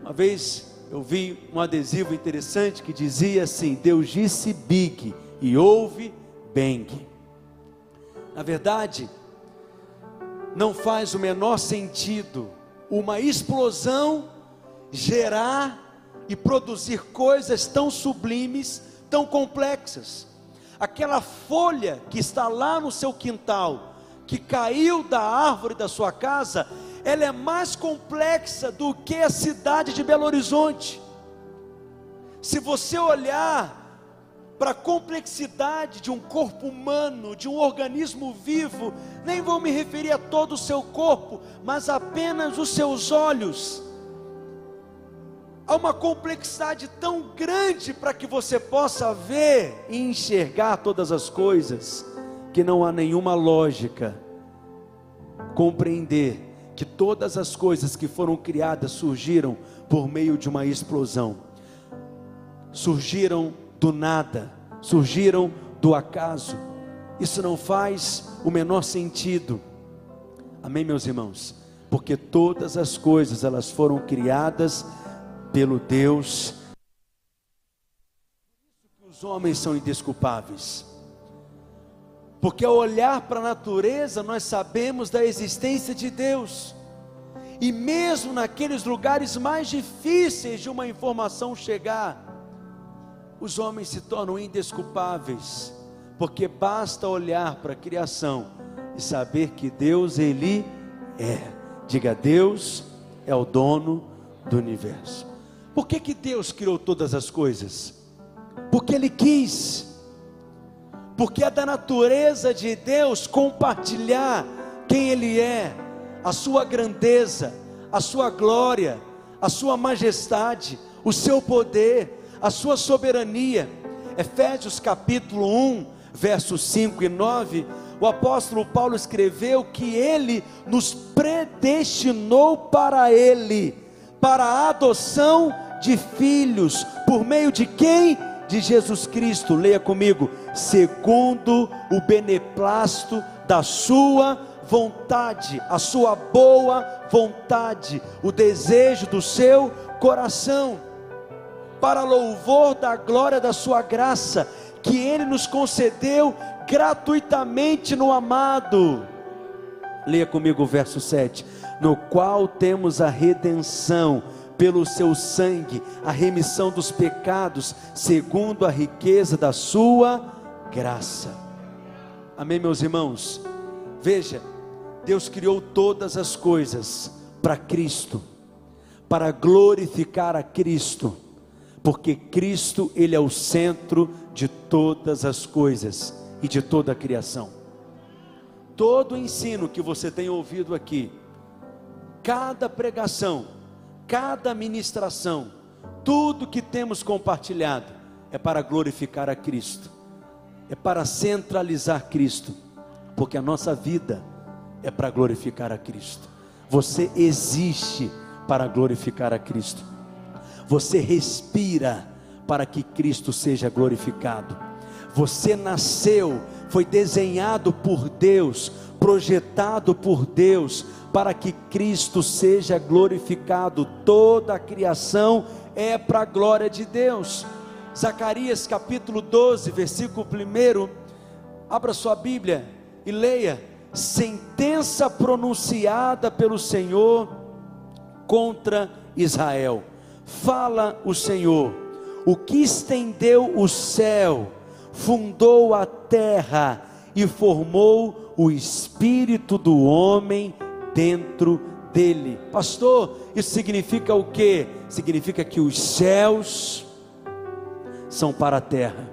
Uma vez eu vi um adesivo interessante que dizia assim: Deus disse big e houve bang. Na verdade, não faz o menor sentido uma explosão gerar e produzir coisas tão sublimes, tão complexas. Aquela folha que está lá no seu quintal, que caiu da árvore da sua casa, ela é mais complexa do que a cidade de Belo Horizonte. Se você olhar para a complexidade de um corpo humano, de um organismo vivo, nem vou me referir a todo o seu corpo, mas apenas os seus olhos. Há uma complexidade tão grande para que você possa ver e enxergar todas as coisas, que não há nenhuma lógica compreender que todas as coisas que foram criadas surgiram por meio de uma explosão, surgiram do nada, surgiram do acaso. Isso não faz o menor sentido. Amém, meus irmãos? Porque todas as coisas elas foram criadas pelo Deus. Os homens são indesculpáveis. Porque ao olhar para a natureza, nós sabemos da existência de Deus. E mesmo naqueles lugares mais difíceis de uma informação chegar, os homens se tornam indesculpáveis, porque basta olhar para a criação e saber que Deus, Ele é. Diga, Deus é o dono do universo. Por que, que Deus criou todas as coisas? Porque Ele quis. Porque é da natureza de Deus compartilhar quem Ele é, a sua grandeza, a sua glória, a sua majestade, o seu poder a sua soberania. Efésios capítulo 1, versos 5 e 9, o apóstolo Paulo escreveu que ele nos predestinou para ele, para a adoção de filhos, por meio de quem? De Jesus Cristo, leia comigo, segundo o beneplácito da sua vontade, a sua boa vontade, o desejo do seu coração para louvor da glória da Sua graça, que Ele nos concedeu gratuitamente no amado. Leia comigo o verso 7: No qual temos a redenção pelo seu sangue, a remissão dos pecados, segundo a riqueza da Sua graça. Amém, meus irmãos? Veja, Deus criou todas as coisas para Cristo, para glorificar a Cristo porque Cristo, Ele é o centro de todas as coisas e de toda a criação. Todo o ensino que você tem ouvido aqui, cada pregação, cada ministração, tudo que temos compartilhado é para glorificar a Cristo, é para centralizar Cristo, porque a nossa vida é para glorificar a Cristo. Você existe para glorificar a Cristo. Você respira para que Cristo seja glorificado. Você nasceu, foi desenhado por Deus, projetado por Deus, para que Cristo seja glorificado. Toda a criação é para a glória de Deus. Zacarias capítulo 12, versículo 1. Abra sua Bíblia e leia: sentença pronunciada pelo Senhor contra Israel fala o Senhor, o que estendeu o céu, fundou a terra e formou o espírito do homem dentro dele. Pastor, isso significa o que? Significa que os céus são para a terra,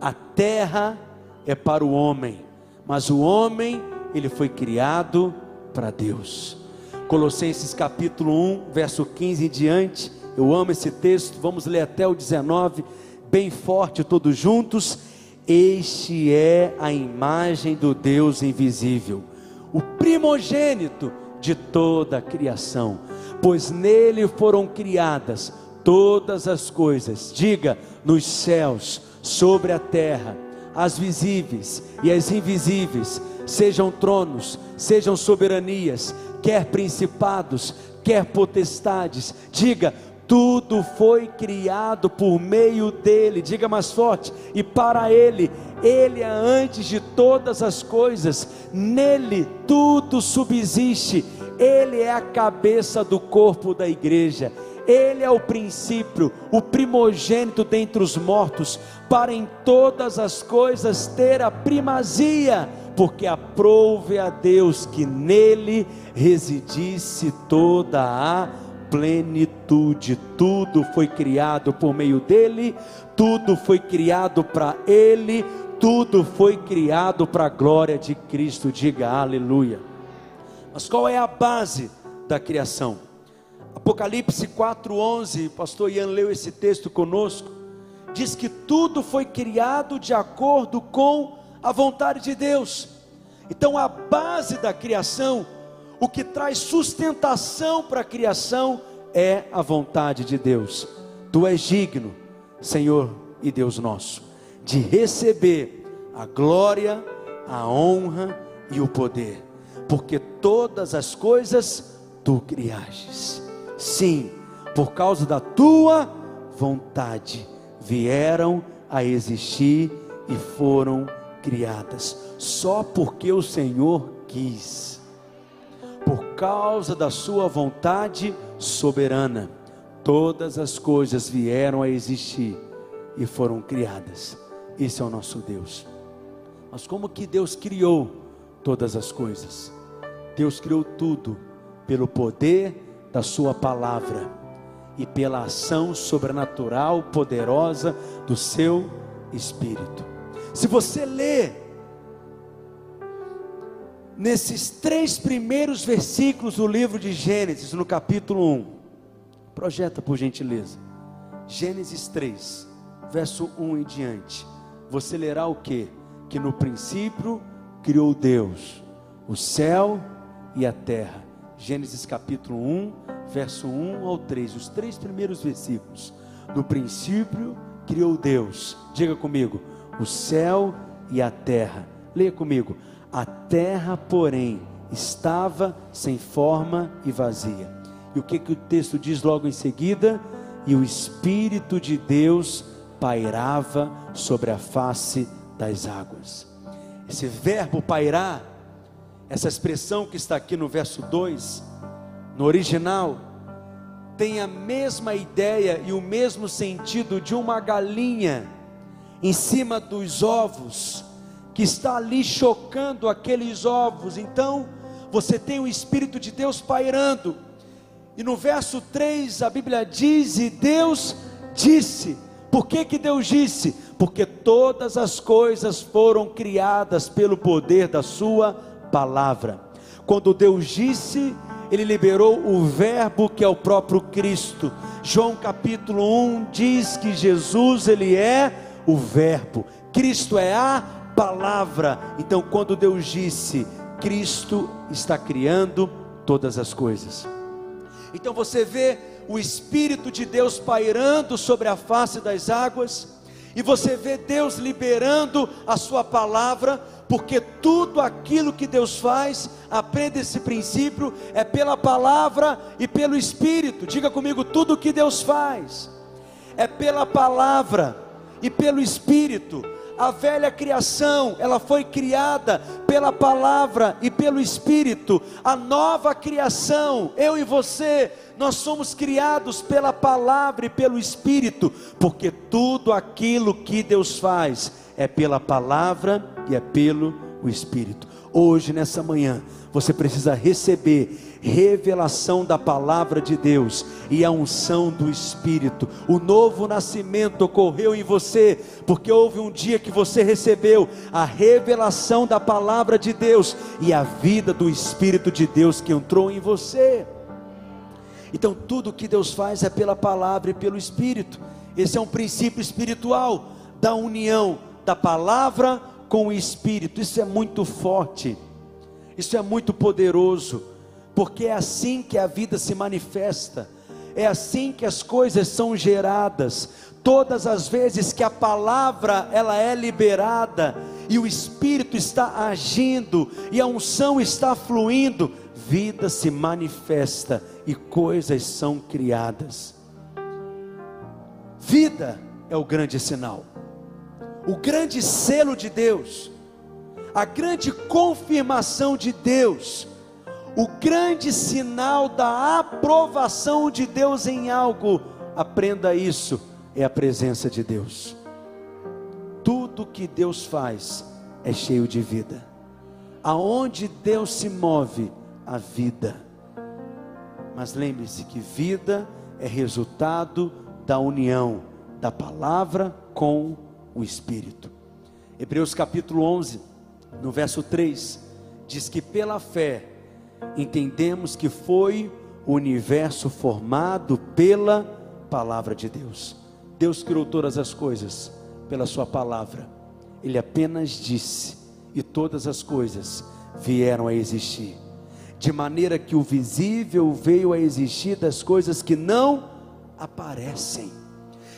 a terra é para o homem, mas o homem, ele foi criado para Deus. Colossenses capítulo 1, verso 15 em diante. Eu amo esse texto, vamos ler até o 19, bem forte, todos juntos. Este é a imagem do Deus invisível, o primogênito de toda a criação, pois nele foram criadas todas as coisas, diga, nos céus, sobre a terra, as visíveis e as invisíveis, sejam tronos, sejam soberanias, quer principados, quer potestades, diga, tudo foi criado por meio dele, diga mais forte, e para ele, ele é antes de todas as coisas, nele tudo subsiste, ele é a cabeça do corpo da igreja. Ele é o princípio, o primogênito dentre os mortos, para em todas as coisas ter a primazia, porque aprouve a Deus que nele residisse toda a plenitude. Tudo foi criado por meio dele, tudo foi criado para ele, tudo foi criado para a glória de Cristo. Diga aleluia. Mas qual é a base da criação? Apocalipse 4:11, pastor Ian leu esse texto conosco, diz que tudo foi criado de acordo com a vontade de Deus. Então a base da criação o que traz sustentação para a criação é a vontade de Deus. Tu és digno, Senhor e Deus nosso, de receber a glória, a honra e o poder, porque todas as coisas tu criaste. Sim, por causa da tua vontade vieram a existir e foram criadas, só porque o Senhor quis causa da sua vontade soberana, todas as coisas vieram a existir e foram criadas. Esse é o nosso Deus. Mas como que Deus criou todas as coisas? Deus criou tudo pelo poder da sua palavra e pela ação sobrenatural poderosa do seu espírito. Se você ler nesses três primeiros versículos do livro de Gênesis, no capítulo 1. Projeta por gentileza. Gênesis 3, verso 1 em diante. Você lerá o que? Que no princípio criou Deus o céu e a terra. Gênesis capítulo 1, verso 1 ao 3, os três primeiros versículos. No princípio criou Deus, diga comigo, o céu e a terra. Leia comigo a terra, porém, estava sem forma e vazia. E o que, que o texto diz logo em seguida? E o Espírito de Deus pairava sobre a face das águas. Esse verbo pairar, essa expressão que está aqui no verso 2, no original, tem a mesma ideia e o mesmo sentido de uma galinha em cima dos ovos que está ali chocando aqueles ovos. Então, você tem o Espírito de Deus pairando. E no verso 3 a Bíblia diz: E Deus disse. Por que, que Deus disse? Porque todas as coisas foram criadas pelo poder da Sua palavra. Quando Deus disse, Ele liberou o Verbo que é o próprio Cristo. João capítulo 1 diz que Jesus, Ele é o Verbo, Cristo é a palavra. Então, quando Deus disse, Cristo está criando todas as coisas. Então você vê o Espírito de Deus pairando sobre a face das águas, e você vê Deus liberando a Sua palavra, porque tudo aquilo que Deus faz, aprenda esse princípio, é pela palavra e pelo Espírito. Diga comigo: tudo que Deus faz é pela palavra e pelo Espírito. A velha criação, ela foi criada pela palavra e pelo Espírito. A nova criação, eu e você, nós somos criados pela palavra e pelo Espírito, porque tudo aquilo que Deus faz é pela palavra e é pelo Espírito. Hoje, nessa manhã, você precisa receber revelação da palavra de Deus e a unção do Espírito. O novo nascimento ocorreu em você, porque houve um dia que você recebeu a revelação da palavra de Deus e a vida do Espírito de Deus que entrou em você. Então, tudo que Deus faz é pela palavra e pelo Espírito. Esse é um princípio espiritual da união da palavra com o Espírito. Isso é muito forte, isso é muito poderoso porque é assim que a vida se manifesta, é assim que as coisas são geradas. Todas as vezes que a palavra ela é liberada e o espírito está agindo e a unção está fluindo, vida se manifesta e coisas são criadas. Vida é o grande sinal, o grande selo de Deus, a grande confirmação de Deus, o grande sinal da aprovação de Deus em algo. Aprenda isso, é a presença de Deus. Tudo que Deus faz é cheio de vida. Aonde Deus se move, a vida. Mas lembre-se que vida é resultado da união da palavra com o Espírito. Hebreus capítulo 11, no verso 3, diz que pela fé entendemos que foi o universo formado pela palavra de Deus. Deus criou todas as coisas pela Sua palavra, Ele apenas disse, e todas as coisas vieram a existir, de maneira que o visível veio a existir das coisas que não aparecem.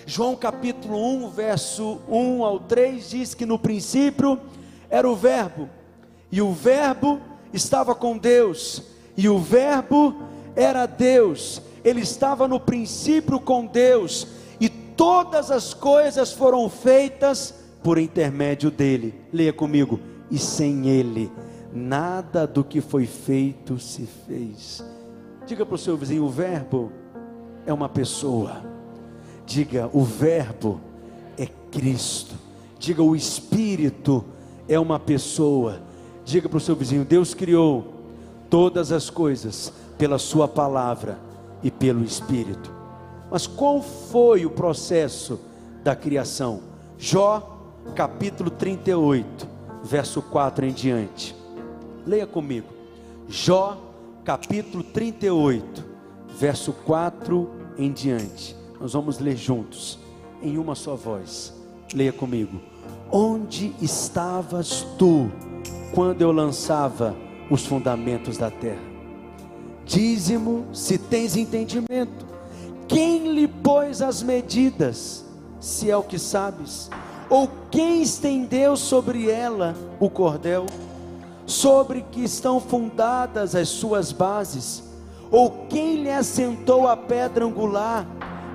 João capítulo 1, verso 1 ao 3 diz que no princípio era o Verbo, e o Verbo estava com Deus, e o Verbo era Deus, ele estava no princípio com Deus, e todas as coisas foram feitas por intermédio dele. Leia comigo, e sem ele, nada do que foi feito se fez. Diga para o seu vizinho: o Verbo é uma pessoa. Diga: o Verbo é Cristo. Diga: o Espírito é uma pessoa. Diga para o seu vizinho: Deus criou todas as coisas pela Sua palavra e pelo Espírito. Mas qual foi o processo da criação? Jó, capítulo 38, verso 4 em diante. Leia comigo. Jó, capítulo 38, verso 4 em diante. Nós vamos ler juntos, em uma só voz. Leia comigo. Onde estavas tu quando eu lançava os fundamentos da terra? Dízimo, se tens entendimento. Quem lhe pôs as medidas, se é o que sabes? Ou quem estendeu sobre ela o cordel? Sobre que estão fundadas as suas bases? Ou quem lhe assentou a pedra angular?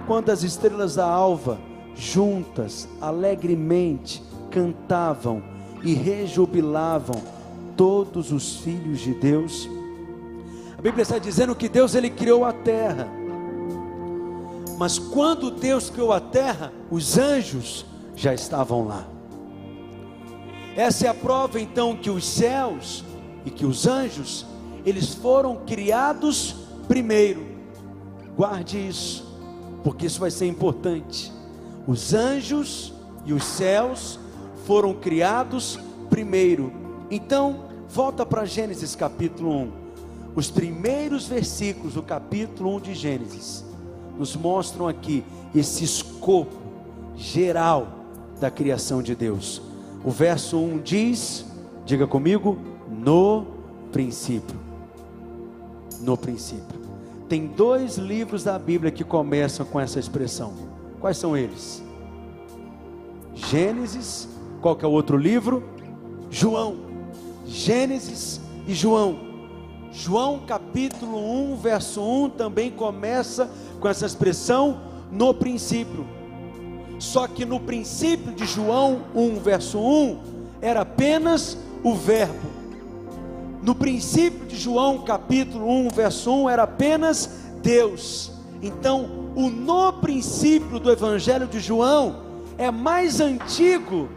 Quando as estrelas da alva, juntas, alegremente, cantavam e rejubilavam todos os filhos de Deus. A Bíblia está dizendo que Deus ele criou a terra. Mas quando Deus criou a terra, os anjos já estavam lá. Essa é a prova então que os céus e que os anjos, eles foram criados primeiro. Guarde isso, porque isso vai ser importante. Os anjos e os céus foram criados primeiro. Então, volta para Gênesis capítulo 1. Os primeiros versículos do capítulo 1 de Gênesis nos mostram aqui esse escopo geral da criação de Deus. O verso 1 diz, diga comigo, no princípio. No princípio. Tem dois livros da Bíblia que começam com essa expressão. Quais são eles? Gênesis, qual que é o outro livro? João. Gênesis e João. João capítulo 1, verso 1 também começa com essa expressão no princípio. Só que no princípio de João 1, verso 1, era apenas o Verbo. No princípio de João capítulo 1, verso 1, era apenas Deus. Então, o no princípio do Evangelho de João é mais antigo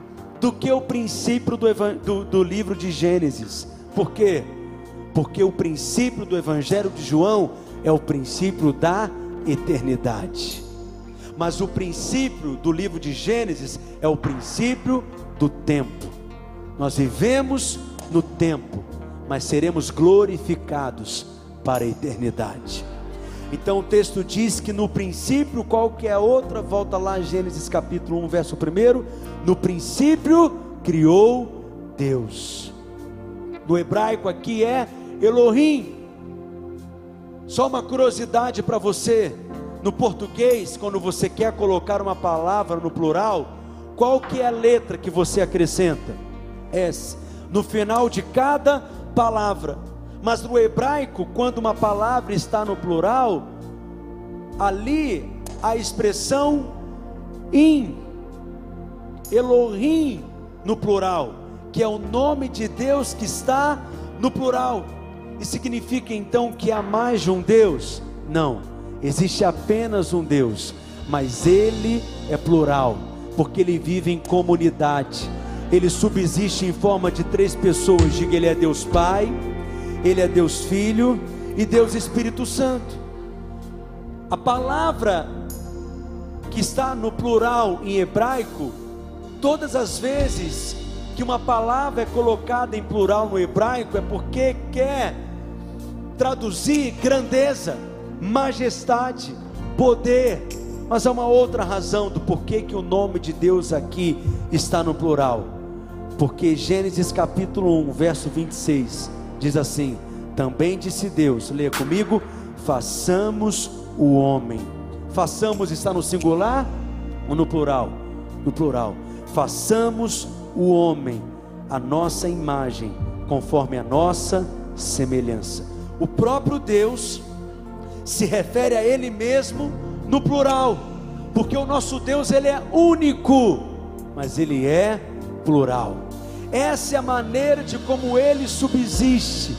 do que o princípio do, do, do livro de Gênesis. Por quê? Porque o princípio do Evangelho de João é o princípio da eternidade. Mas o princípio do livro de Gênesis é o princípio do tempo. Nós vivemos no tempo, mas seremos glorificados para a eternidade. Então o texto diz que no princípio, qualquer outra, volta lá Gênesis capítulo 1, verso 1, no princípio criou Deus. No hebraico aqui é Elohim. Só uma curiosidade para você, no português, quando você quer colocar uma palavra no plural, qual que é a letra que você acrescenta? S. No final de cada palavra. Mas no hebraico, quando uma palavra está no plural, ali a expressão In, Elohim no plural, que é o nome de Deus que está no plural. E significa então que há mais de um Deus? Não, existe apenas um Deus, mas ele é plural, porque ele vive em comunidade. Ele subsiste em forma de três pessoas. Diga, ele é Deus Pai, ele é Deus Filho e Deus Espírito Santo. A palavra que está no plural em hebraico, todas as vezes que uma palavra é colocada em plural no hebraico é porque quer traduzir grandeza, majestade, poder, mas há uma outra razão do porquê que o nome de Deus aqui está no plural. Porque Gênesis capítulo 1, verso 26 diz assim: Também disse Deus, leia comigo, façamos o homem. Façamos está no singular ou no plural? No plural. Façamos o homem a nossa imagem, conforme a nossa semelhança. O próprio Deus se refere a ele mesmo no plural, porque o nosso Deus ele é único, mas ele é plural. Essa é a maneira de como ele subsiste.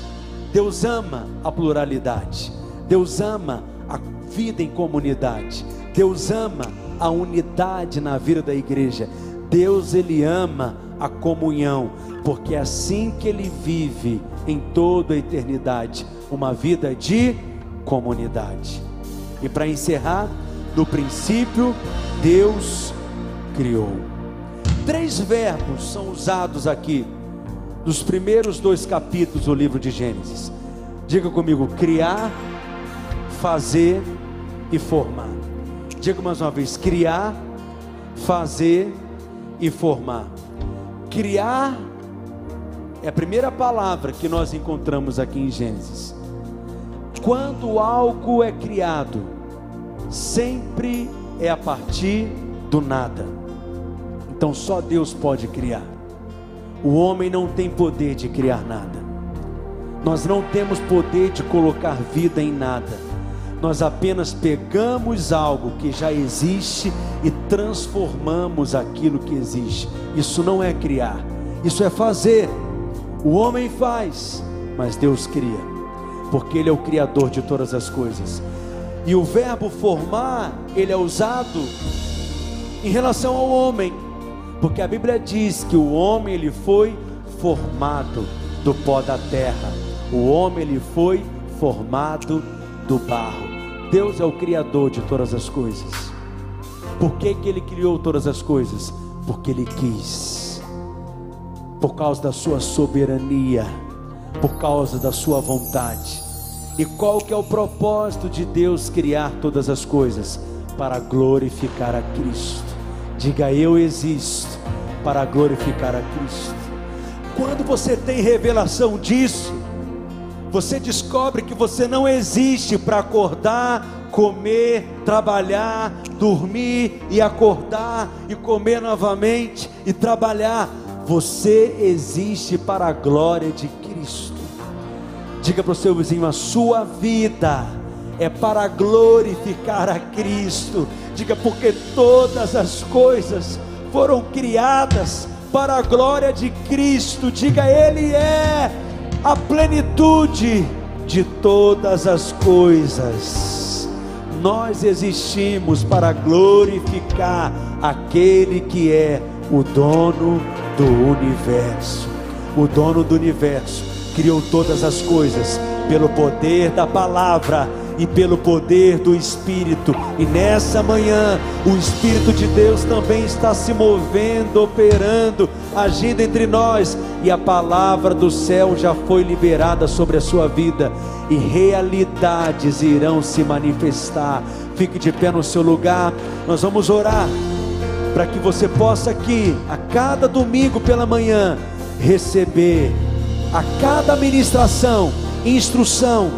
Deus ama a pluralidade. Deus ama a vida em comunidade. Deus ama a unidade na vida da igreja. Deus ele ama a comunhão, porque é assim que ele vive em toda a eternidade, uma vida de comunidade. E para encerrar, no princípio Deus criou. Três verbos são usados aqui nos primeiros dois capítulos do livro de Gênesis. Diga comigo: criar, fazer e formar. Diga mais uma vez: criar, fazer e formar. Criar é a primeira palavra que nós encontramos aqui em Gênesis. Quando algo é criado, sempre é a partir do nada. Então só Deus pode criar. O homem não tem poder de criar nada. Nós não temos poder de colocar vida em nada nós apenas pegamos algo que já existe e transformamos aquilo que existe. Isso não é criar, isso é fazer. O homem faz, mas Deus cria, porque Ele é o Criador de todas as coisas. E o verbo formar, ele é usado em relação ao homem, porque a Bíblia diz que o homem ele foi formado do pó da terra, o homem ele foi formado do barro. Deus é o Criador de todas as coisas. Por que, que Ele criou todas as coisas? Porque Ele quis, por causa da Sua soberania, por causa da Sua vontade. E qual que é o propósito de Deus criar todas as coisas? Para glorificar a Cristo. Diga eu existo para glorificar a Cristo. Quando você tem revelação disso, você descobre que você não existe para acordar, comer, trabalhar, dormir e acordar e comer novamente e trabalhar. Você existe para a glória de Cristo. Diga para o seu vizinho: a sua vida é para glorificar a Cristo. Diga, porque todas as coisas foram criadas para a glória de Cristo. Diga, Ele é a plenitude de todas as coisas. Nós existimos para glorificar aquele que é o dono do universo. O dono do universo criou todas as coisas pelo poder da palavra e pelo poder do Espírito. E nessa manhã, o Espírito de Deus também está se movendo, operando, agindo entre nós, e a palavra do céu já foi liberada sobre a sua vida, e realidades irão se manifestar. Fique de pé no seu lugar, nós vamos orar para que você possa aqui, a cada domingo pela manhã, receber a cada ministração, instrução,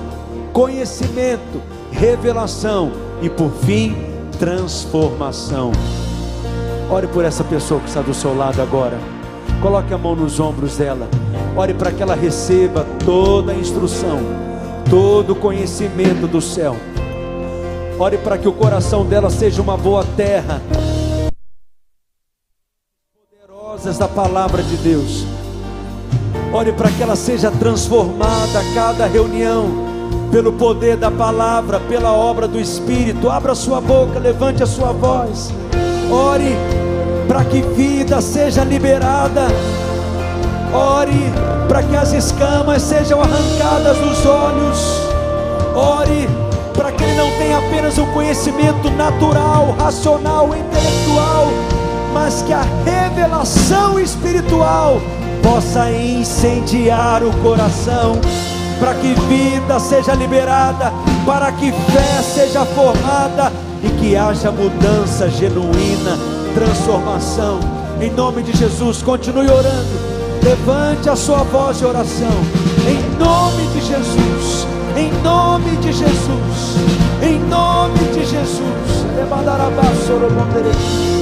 conhecimento, revelação e por fim, transformação. Ore por essa pessoa que está do seu lado agora. Coloque a mão nos ombros dela. Ore para que ela receba toda a instrução, todo o conhecimento do céu. Ore para que o coração dela seja uma boa terra poderosas da palavra de Deus. Ore para que ela seja transformada a cada reunião, pelo poder da palavra, pela obra do Espírito. Abra sua boca, levante a sua voz. Ore para que vida seja liberada. Ore para que as escamas sejam arrancadas dos olhos. Ore para que ele não tenha apenas um conhecimento natural, racional, intelectual, mas que a revelação espiritual possa incendiar o coração, para que vida seja liberada, para que fé seja formada e que haja mudança genuína, transformação. Em nome de Jesus, continue orando. Levante a sua voz de oração. Em nome de Jesus. Em nome de Jesus. Em nome de Jesus. Levantará a